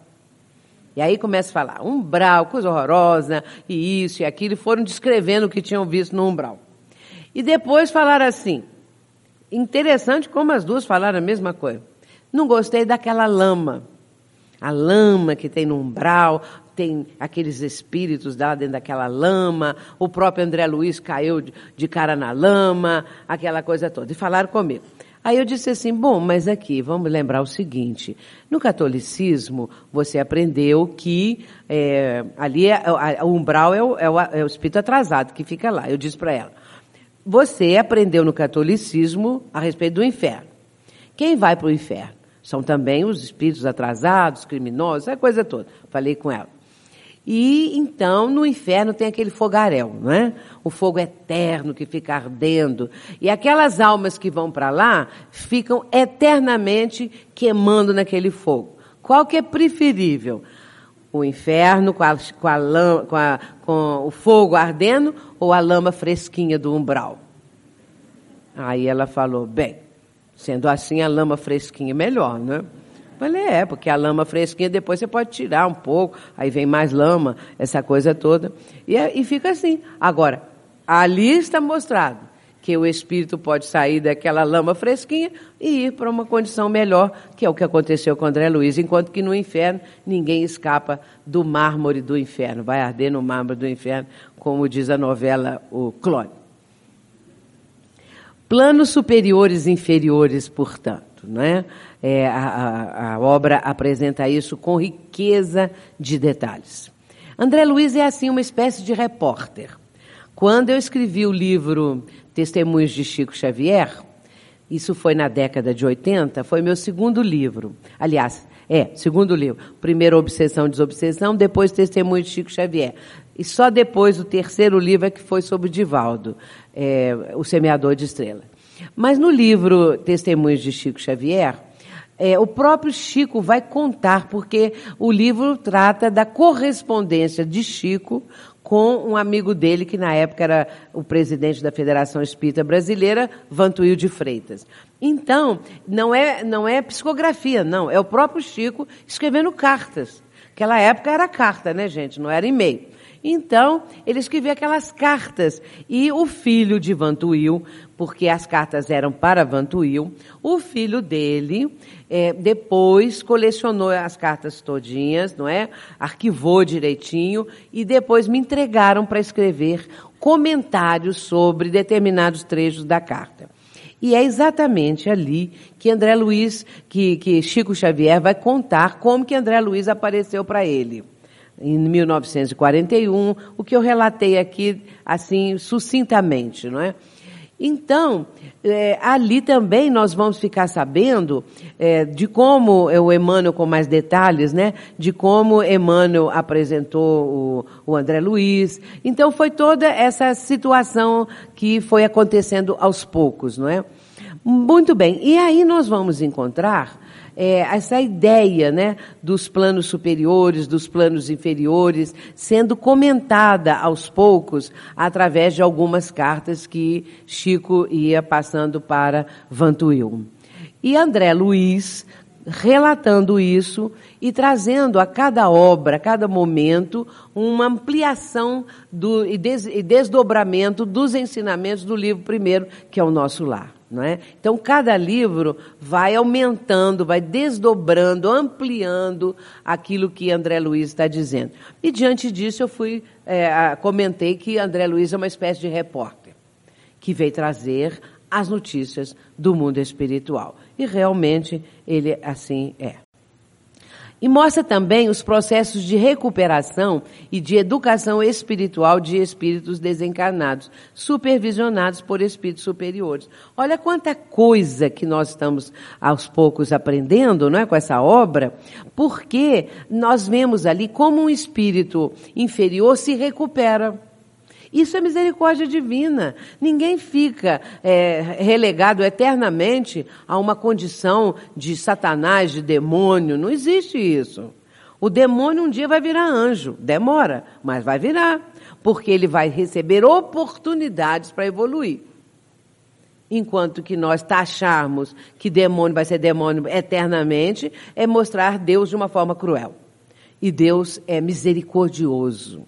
Speaker 2: E aí começa a falar, umbral, coisa horrorosa, e isso e aquilo, e foram descrevendo o que tinham visto no umbral. E depois falaram assim, interessante como as duas falaram a mesma coisa. Não gostei daquela lama. A lama que tem no umbral, tem aqueles espíritos lá dentro daquela lama, o próprio André Luiz caiu de cara na lama, aquela coisa toda. E falaram comigo. Aí eu disse assim, bom, mas aqui, vamos lembrar o seguinte, no catolicismo você aprendeu que é, ali é, o umbral é o, é, o, é o espírito atrasado que fica lá. Eu disse para ela, você aprendeu no catolicismo a respeito do inferno. Quem vai para o inferno? São também os espíritos atrasados, criminosos, essa coisa toda. Falei com ela. E então no inferno tem aquele fogaréu, não é? O fogo eterno que fica ardendo. E aquelas almas que vão para lá ficam eternamente queimando naquele fogo. Qual que é preferível? O inferno com, a, com, a com, a, com o fogo ardendo ou a lama fresquinha do umbral? Aí ela falou, bem, sendo assim a lama fresquinha é melhor, né? Falei, é, porque a lama fresquinha depois você pode tirar um pouco, aí vem mais lama, essa coisa toda. E, é, e fica assim. Agora, ali está mostrado que o espírito pode sair daquela lama fresquinha e ir para uma condição melhor, que é o que aconteceu com André Luiz, enquanto que no inferno ninguém escapa do mármore do inferno, vai arder no mármore do inferno, como diz a novela O Clone. Planos superiores e inferiores, portanto, não é? é, a, a, obra apresenta isso com riqueza de detalhes. André Luiz é assim uma espécie de repórter. Quando eu escrevi o livro Testemunhos de Chico Xavier, isso foi na década de 80, foi meu segundo livro. Aliás, é, segundo livro. Primeiro Obsessão Desobsessão, depois Testemunhos de Chico Xavier. E só depois o terceiro livro é que foi sobre Divaldo, é, O Semeador de Estrelas. Mas no livro Testemunhos de Chico Xavier, é, o próprio Chico vai contar, porque o livro trata da correspondência de Chico com um amigo dele, que na época era o presidente da Federação Espírita Brasileira, Vantuil de Freitas. Então, não é, não é psicografia, não, é o próprio Chico escrevendo cartas. Aquela época era carta, né, gente? Não era e-mail. Então, ele escrevia aquelas cartas. E o filho de Vantuil, porque as cartas eram para Vantuil, o filho dele é, depois colecionou as cartas todinhas, não é? Arquivou direitinho e depois me entregaram para escrever comentários sobre determinados trechos da carta. E é exatamente ali que André Luiz, que, que Chico Xavier vai contar como que André Luiz apareceu para ele em 1941, o que eu relatei aqui, assim, sucintamente, não é? Então, é, ali também nós vamos ficar sabendo é, de como é, o Emmanuel, com mais detalhes, né? De como Emmanuel apresentou o, o André Luiz. Então, foi toda essa situação que foi acontecendo aos poucos, não é? Muito bem. E aí nós vamos encontrar é, essa ideia né, dos planos superiores, dos planos inferiores, sendo comentada aos poucos através de algumas cartas que Chico ia passando para Vantuil. E André Luiz, relatando isso e trazendo a cada obra, a cada momento, uma ampliação do, e, des, e desdobramento dos ensinamentos do livro primeiro, que é o nosso lar. É? Então, cada livro vai aumentando, vai desdobrando, ampliando aquilo que André Luiz está dizendo. E diante disso, eu fui, é, comentei que André Luiz é uma espécie de repórter, que veio trazer as notícias do mundo espiritual. E realmente ele assim é. E mostra também os processos de recuperação e de educação espiritual de espíritos desencarnados, supervisionados por espíritos superiores. Olha quanta coisa que nós estamos aos poucos aprendendo, não é, com essa obra, porque nós vemos ali como um espírito inferior se recupera. Isso é misericórdia divina. Ninguém fica é, relegado eternamente a uma condição de Satanás, de demônio. Não existe isso. O demônio um dia vai virar anjo. Demora, mas vai virar. Porque ele vai receber oportunidades para evoluir. Enquanto que nós taxarmos que demônio vai ser demônio eternamente, é mostrar Deus de uma forma cruel. E Deus é misericordioso.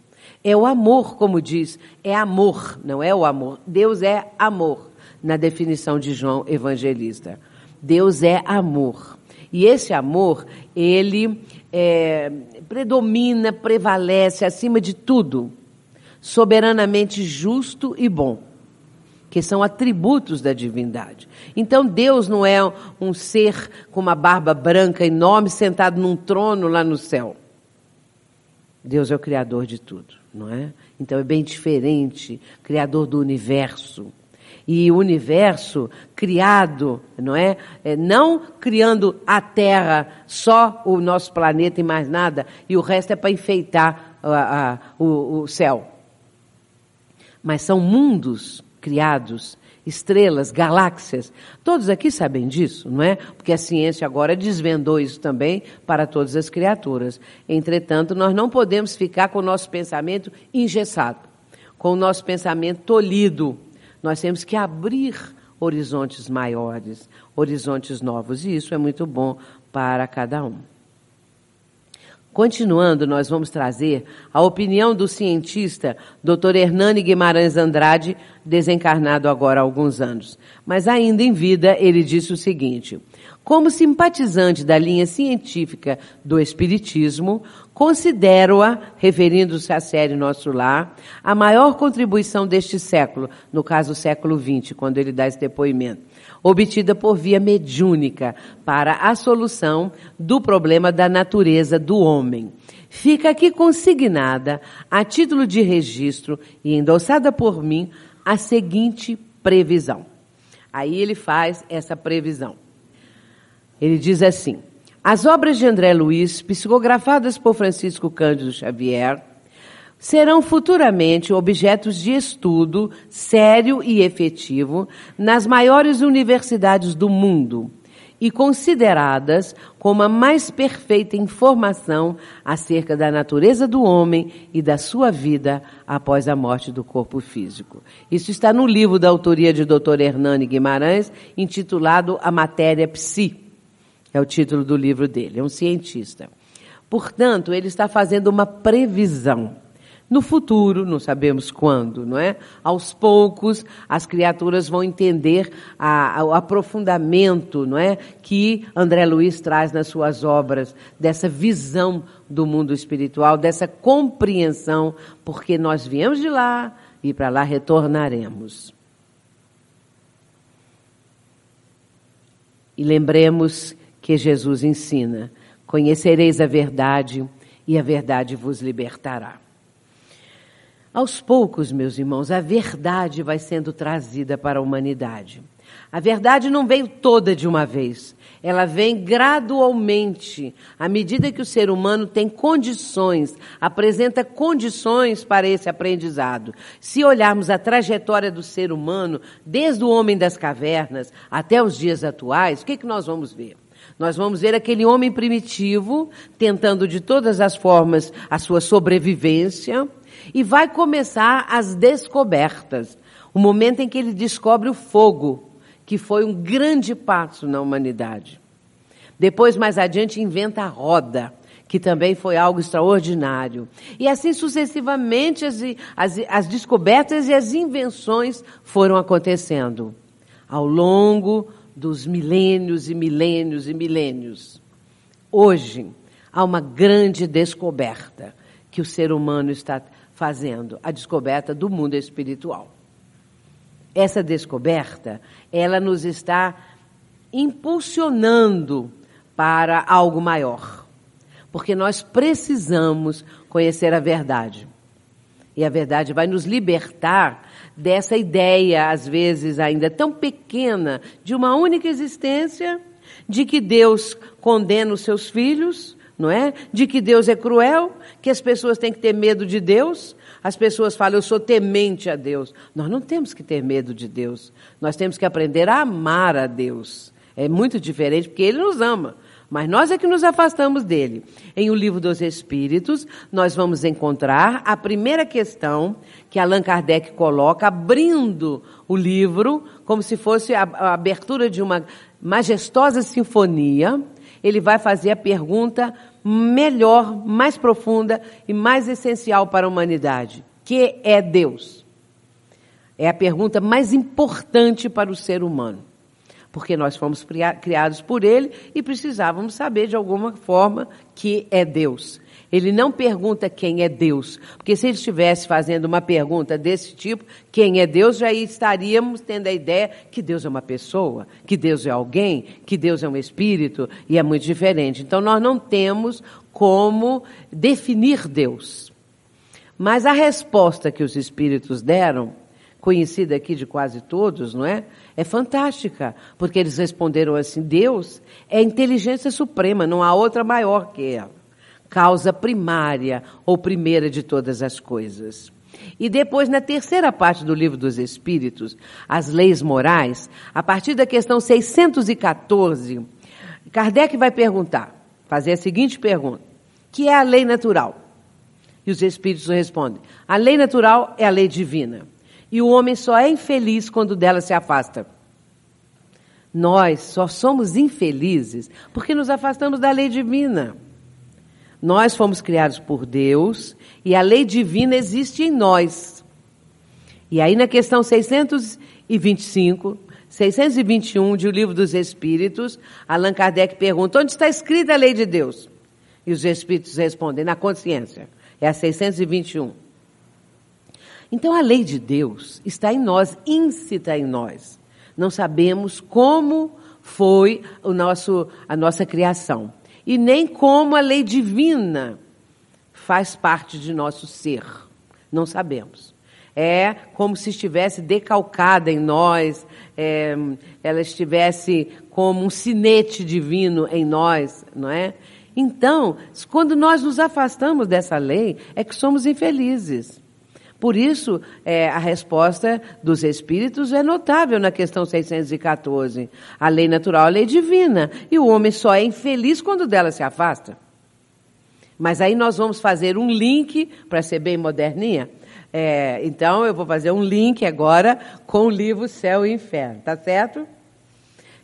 Speaker 2: É o amor, como diz, é amor, não é o amor. Deus é amor, na definição de João Evangelista. Deus é amor. E esse amor, ele é, predomina, prevalece acima de tudo, soberanamente justo e bom, que são atributos da divindade. Então Deus não é um ser com uma barba branca enorme sentado num trono lá no céu. Deus é o criador de tudo, não é? Então é bem diferente, criador do universo e o universo criado, não é? é? Não criando a Terra, só o nosso planeta e mais nada, e o resto é para enfeitar o, o céu. Mas são mundos criados estrelas, galáxias. Todos aqui sabem disso, não é? Porque a ciência agora desvendou isso também para todas as criaturas. Entretanto, nós não podemos ficar com o nosso pensamento engessado, com o nosso pensamento tolhido. Nós temos que abrir horizontes maiores, horizontes novos, e isso é muito bom para cada um. Continuando, nós vamos trazer a opinião do cientista Dr. Hernani Guimarães Andrade, desencarnado agora há alguns anos. Mas ainda em vida, ele disse o seguinte: Como simpatizante da linha científica do Espiritismo, Considero-a, referindo-se à série Nosso Lar, a maior contribuição deste século, no caso século XX, quando ele dá esse depoimento, obtida por via mediúnica para a solução do problema da natureza do homem. Fica aqui consignada, a título de registro e endossada por mim, a seguinte previsão. Aí ele faz essa previsão. Ele diz assim: as obras de André Luiz, psicografadas por Francisco Cândido Xavier, serão futuramente objetos de estudo sério e efetivo nas maiores universidades do mundo e consideradas como a mais perfeita informação acerca da natureza do homem e da sua vida após a morte do corpo físico. Isso está no livro da autoria de Dr. Hernani Guimarães, intitulado A Matéria Psi. É o título do livro dele, é um cientista. Portanto, ele está fazendo uma previsão. No futuro, não sabemos quando, não é? Aos poucos, as criaturas vão entender a, a, o aprofundamento, não é? Que André Luiz traz nas suas obras, dessa visão do mundo espiritual, dessa compreensão, porque nós viemos de lá e para lá retornaremos. E lembremos que Jesus ensina: Conhecereis a verdade e a verdade vos libertará. Aos poucos, meus irmãos, a verdade vai sendo trazida para a humanidade. A verdade não veio toda de uma vez. Ela vem gradualmente, à medida que o ser humano tem condições, apresenta condições para esse aprendizado. Se olharmos a trajetória do ser humano, desde o homem das cavernas até os dias atuais, o que, é que nós vamos ver? Nós vamos ver aquele homem primitivo tentando de todas as formas a sua sobrevivência e vai começar as descobertas. O momento em que ele descobre o fogo, que foi um grande passo na humanidade. Depois, mais adiante, inventa a roda, que também foi algo extraordinário. E assim sucessivamente as, as, as descobertas e as invenções foram acontecendo ao longo dos milênios e milênios e milênios. Hoje, há uma grande descoberta que o ser humano está fazendo, a descoberta do mundo espiritual. Essa descoberta, ela nos está impulsionando para algo maior. Porque nós precisamos conhecer a verdade. E a verdade vai nos libertar dessa ideia, às vezes ainda tão pequena, de uma única existência, de que Deus condena os seus filhos, não é? De que Deus é cruel, que as pessoas têm que ter medo de Deus. As pessoas falam, eu sou temente a Deus. Nós não temos que ter medo de Deus. Nós temos que aprender a amar a Deus. É muito diferente, porque Ele nos ama. Mas nós é que nos afastamos dele. Em O Livro dos Espíritos, nós vamos encontrar a primeira questão que Allan Kardec coloca, abrindo o livro, como se fosse a, a abertura de uma majestosa sinfonia. Ele vai fazer a pergunta melhor, mais profunda e mais essencial para a humanidade: que é Deus? É a pergunta mais importante para o ser humano porque nós fomos criados por Ele e precisávamos saber de alguma forma que é Deus. Ele não pergunta quem é Deus, porque se ele estivesse fazendo uma pergunta desse tipo, quem é Deus, já estaríamos tendo a ideia que Deus é uma pessoa, que Deus é alguém, que Deus é um espírito, e é muito diferente. Então nós não temos como definir Deus. Mas a resposta que os espíritos deram, conhecida aqui de quase todos, não é? É fantástica, porque eles responderam assim: Deus é inteligência suprema, não há outra maior que ela. Causa primária ou primeira de todas as coisas. E depois, na terceira parte do livro dos Espíritos, as leis morais, a partir da questão 614, Kardec vai perguntar, fazer a seguinte pergunta: que é a lei natural? E os Espíritos respondem: a lei natural é a lei divina. E o homem só é infeliz quando dela se afasta. Nós só somos infelizes porque nos afastamos da lei divina. Nós fomos criados por Deus e a lei divina existe em nós. E aí na questão 625, 621 de O Livro dos Espíritos, Allan Kardec pergunta: onde está escrita a lei de Deus? E os Espíritos respondem: na consciência. É a 621. Então a lei de Deus está em nós, íncita em nós. Não sabemos como foi o nosso, a nossa criação. E nem como a lei divina faz parte de nosso ser. Não sabemos. É como se estivesse decalcada em nós, é, ela estivesse como um sinete divino em nós, não é? Então, quando nós nos afastamos dessa lei, é que somos infelizes. Por isso, é, a resposta dos espíritos é notável na questão 614. A lei natural é a lei divina, e o homem só é infeliz quando dela se afasta. Mas aí nós vamos fazer um link, para ser bem moderninha. É, então, eu vou fazer um link agora com o livro Céu e Inferno, tá certo?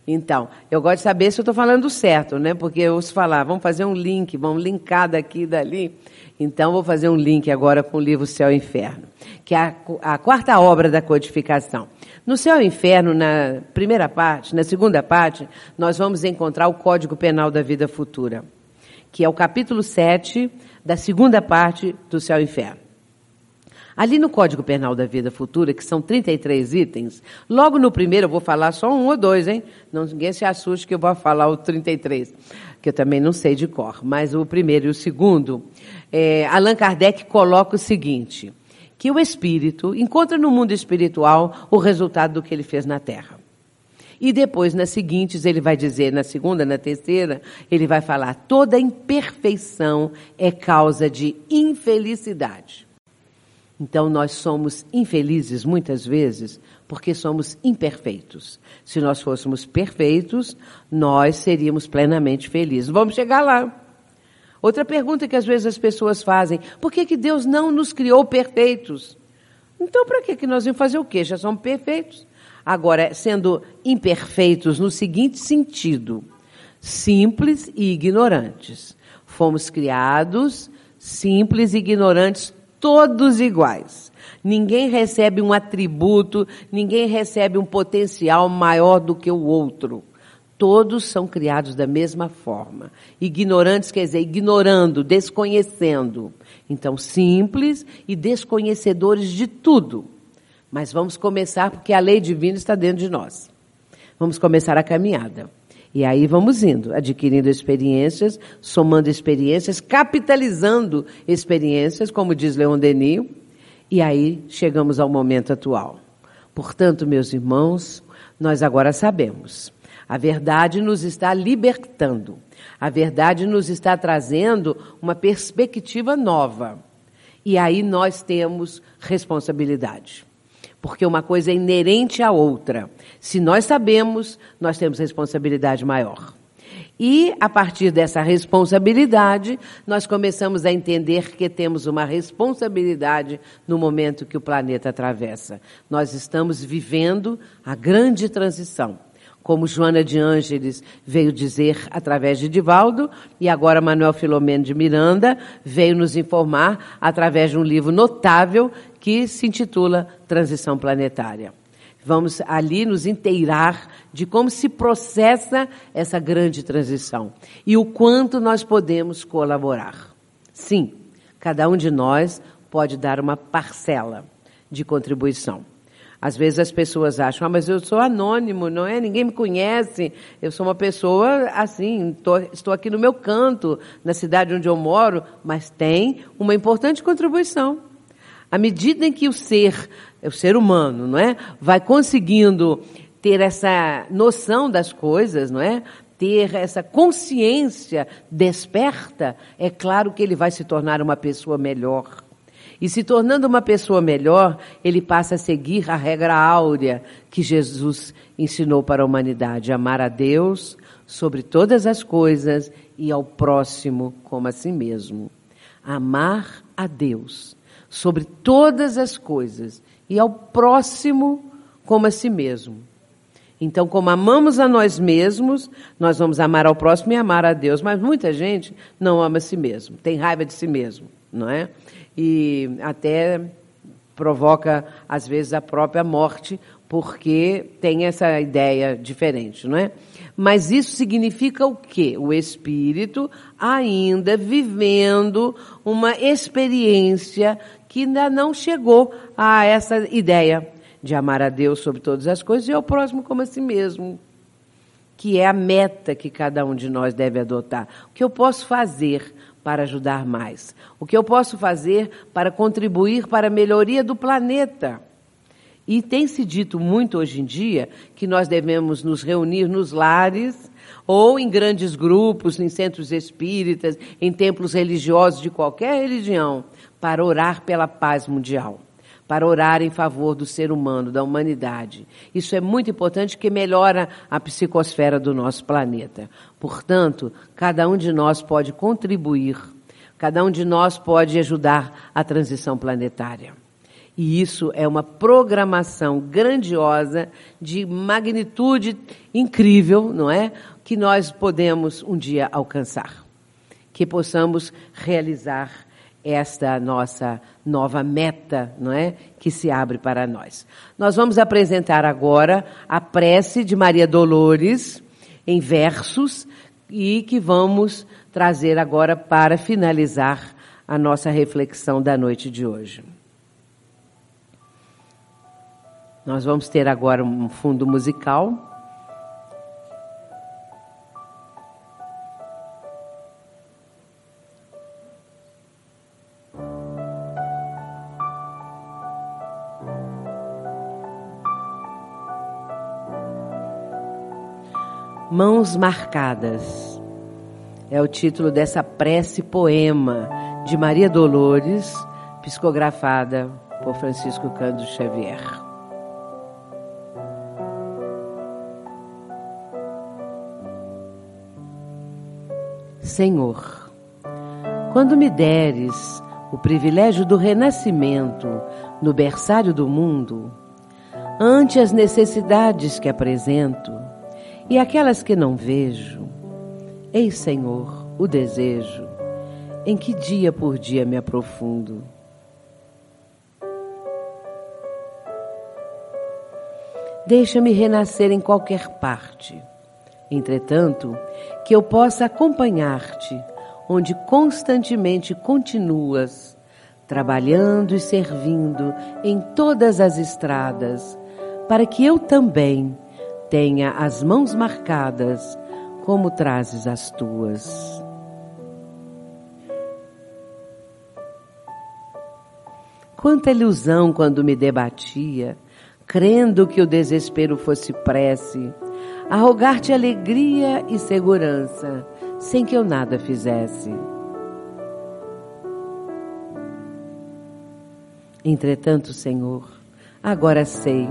Speaker 2: Então, eu gosto de saber se eu estou falando certo, né? Porque eu ouço falar, vamos fazer um link, vamos linkar daqui e dali. Então, vou fazer um link agora com o livro Céu e Inferno, que é a, a quarta obra da codificação. No Céu e Inferno, na primeira parte, na segunda parte, nós vamos encontrar o Código Penal da Vida Futura, que é o capítulo 7 da segunda parte do Céu e Inferno. Ali no Código Penal da Vida Futura, que são 33 itens, logo no primeiro eu vou falar só um ou dois, hein? Não ninguém se assuste que eu vou falar o 33, que eu também não sei de cor. Mas o primeiro e o segundo, é, Allan Kardec coloca o seguinte, que o espírito encontra no mundo espiritual o resultado do que ele fez na Terra. E depois, nas seguintes, ele vai dizer, na segunda, na terceira, ele vai falar: toda imperfeição é causa de infelicidade. Então nós somos infelizes muitas vezes porque somos imperfeitos. Se nós fôssemos perfeitos, nós seríamos plenamente felizes. Vamos chegar lá. Outra pergunta que às vezes as pessoas fazem: por que, que Deus não nos criou perfeitos? Então, para que, que nós vamos fazer o quê? Já somos perfeitos. Agora, sendo imperfeitos no seguinte sentido: simples e ignorantes. Fomos criados simples e ignorantes todos iguais. Ninguém recebe um atributo, ninguém recebe um potencial maior do que o outro. Todos são criados da mesma forma. Ignorantes quer dizer ignorando, desconhecendo. Então, simples e desconhecedores de tudo. Mas vamos começar porque a lei divina está dentro de nós. Vamos começar a caminhada. E aí vamos indo, adquirindo experiências, somando experiências, capitalizando experiências, como diz Leon Denis, e aí chegamos ao momento atual. Portanto, meus irmãos, nós agora sabemos. A verdade nos está libertando. A verdade nos está trazendo uma perspectiva nova. E aí nós temos responsabilidade porque uma coisa é inerente à outra. Se nós sabemos, nós temos responsabilidade maior. E, a partir dessa responsabilidade, nós começamos a entender que temos uma responsabilidade no momento que o planeta atravessa. Nós estamos vivendo a grande transição. Como Joana de Ângeles veio dizer através de Divaldo, e agora Manuel Filomeno de Miranda veio nos informar através de um livro notável que se intitula Transição Planetária. Vamos ali nos inteirar de como se processa essa grande transição e o quanto nós podemos colaborar. Sim, cada um de nós pode dar uma parcela de contribuição. Às vezes as pessoas acham, ah, mas eu sou anônimo, não é? Ninguém me conhece. Eu sou uma pessoa assim, tô, estou aqui no meu canto, na cidade onde eu moro, mas tem uma importante contribuição. À medida em que o ser o ser humano, não é? Vai conseguindo ter essa noção das coisas, não é? Ter essa consciência desperta, é claro que ele vai se tornar uma pessoa melhor. E se tornando uma pessoa melhor, ele passa a seguir a regra áurea que Jesus ensinou para a humanidade: amar a Deus sobre todas as coisas e ao próximo como a si mesmo. Amar a Deus sobre todas as coisas e ao próximo como a si mesmo. Então, como amamos a nós mesmos, nós vamos amar ao próximo e amar a Deus. Mas muita gente não ama a si mesmo, tem raiva de si mesmo, não é? E até provoca, às vezes, a própria morte, porque tem essa ideia diferente, não é? Mas isso significa o quê? O espírito ainda vivendo uma experiência que ainda não chegou a essa ideia de amar a Deus sobre todas as coisas e ao próximo como a si mesmo, que é a meta que cada um de nós deve adotar. O que eu posso fazer para ajudar mais? O que eu posso fazer para contribuir para a melhoria do planeta? E tem se dito muito hoje em dia que nós devemos nos reunir nos lares ou em grandes grupos, em centros espíritas, em templos religiosos de qualquer religião, para orar pela paz mundial, para orar em favor do ser humano, da humanidade. Isso é muito importante que melhora a psicosfera do nosso planeta. Portanto, cada um de nós pode contribuir, cada um de nós pode ajudar a transição planetária. E isso é uma programação grandiosa, de magnitude incrível, não é? Que nós podemos um dia alcançar. Que possamos realizar esta nossa nova meta, não é? Que se abre para nós. Nós vamos apresentar agora a prece de Maria Dolores em versos e que vamos trazer agora para finalizar a nossa reflexão da noite de hoje. Nós vamos ter agora um fundo musical. Mãos Marcadas. É o título dessa prece poema de Maria Dolores, psicografada por Francisco Cândido Xavier. Senhor, quando me deres o privilégio do renascimento no berçário do mundo, ante as necessidades que apresento, e aquelas que não vejo, eis, Senhor, o desejo em que dia por dia me aprofundo. Deixa-me renascer em qualquer parte. Entretanto, que eu possa acompanhar-te, onde constantemente continuas, trabalhando e servindo em todas as estradas, para que eu também tenha as mãos marcadas, como trazes as tuas. Quanta ilusão quando me debatia, crendo que o desespero fosse prece, a rogar-te alegria e segurança, sem que eu nada fizesse. Entretanto, Senhor, agora sei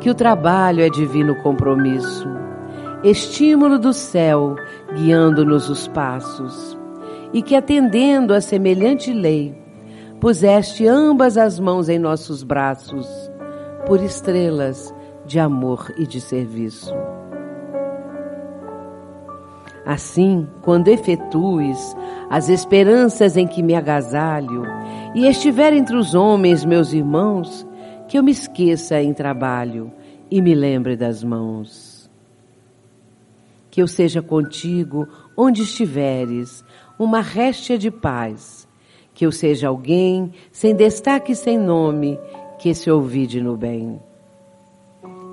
Speaker 2: que o trabalho é divino compromisso, estímulo do céu guiando-nos os passos, e que atendendo a semelhante lei, puseste ambas as mãos em nossos braços, por estrelas de amor e de serviço. Assim, quando efetues as esperanças em que me agasalho e estiver entre os homens, meus irmãos, que eu me esqueça em trabalho e me lembre das mãos. Que eu seja contigo onde estiveres, uma réstia de paz. Que eu seja alguém sem destaque e sem nome, que se ouvide no bem.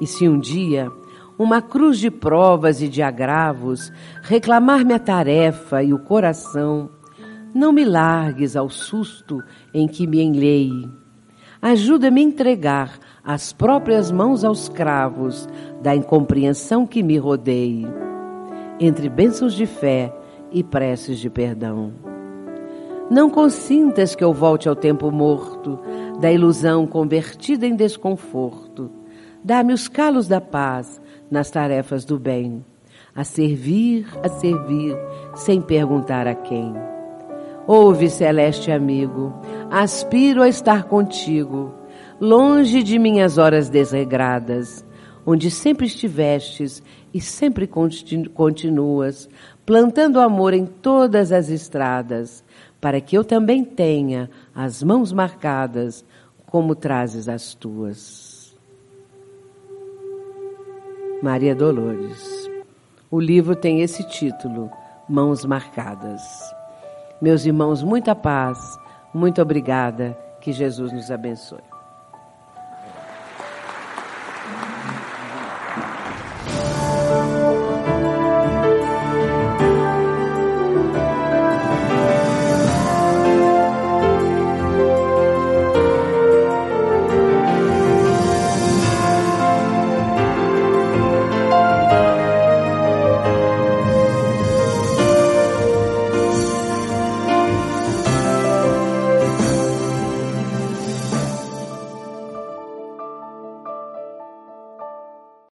Speaker 2: E se um dia uma cruz de provas e de agravos, reclamar-me a tarefa e o coração, não me largues ao susto em que me enlei. Ajuda-me a entregar as próprias mãos aos cravos da incompreensão que me rodeie, entre bênçãos de fé e preces de perdão. Não consintas que eu volte ao tempo morto, da ilusão convertida em desconforto. Dá-me os calos da paz, nas tarefas do bem, a servir, a servir, sem perguntar a quem. Ouve, celeste amigo, aspiro a estar contigo, longe de minhas horas desregradas, onde sempre estivestes e sempre continuas, plantando amor em todas as estradas, para que eu também tenha as mãos marcadas, como trazes as tuas. Maria Dolores. O livro tem esse título, Mãos Marcadas. Meus irmãos, muita paz, muito obrigada, que Jesus nos abençoe.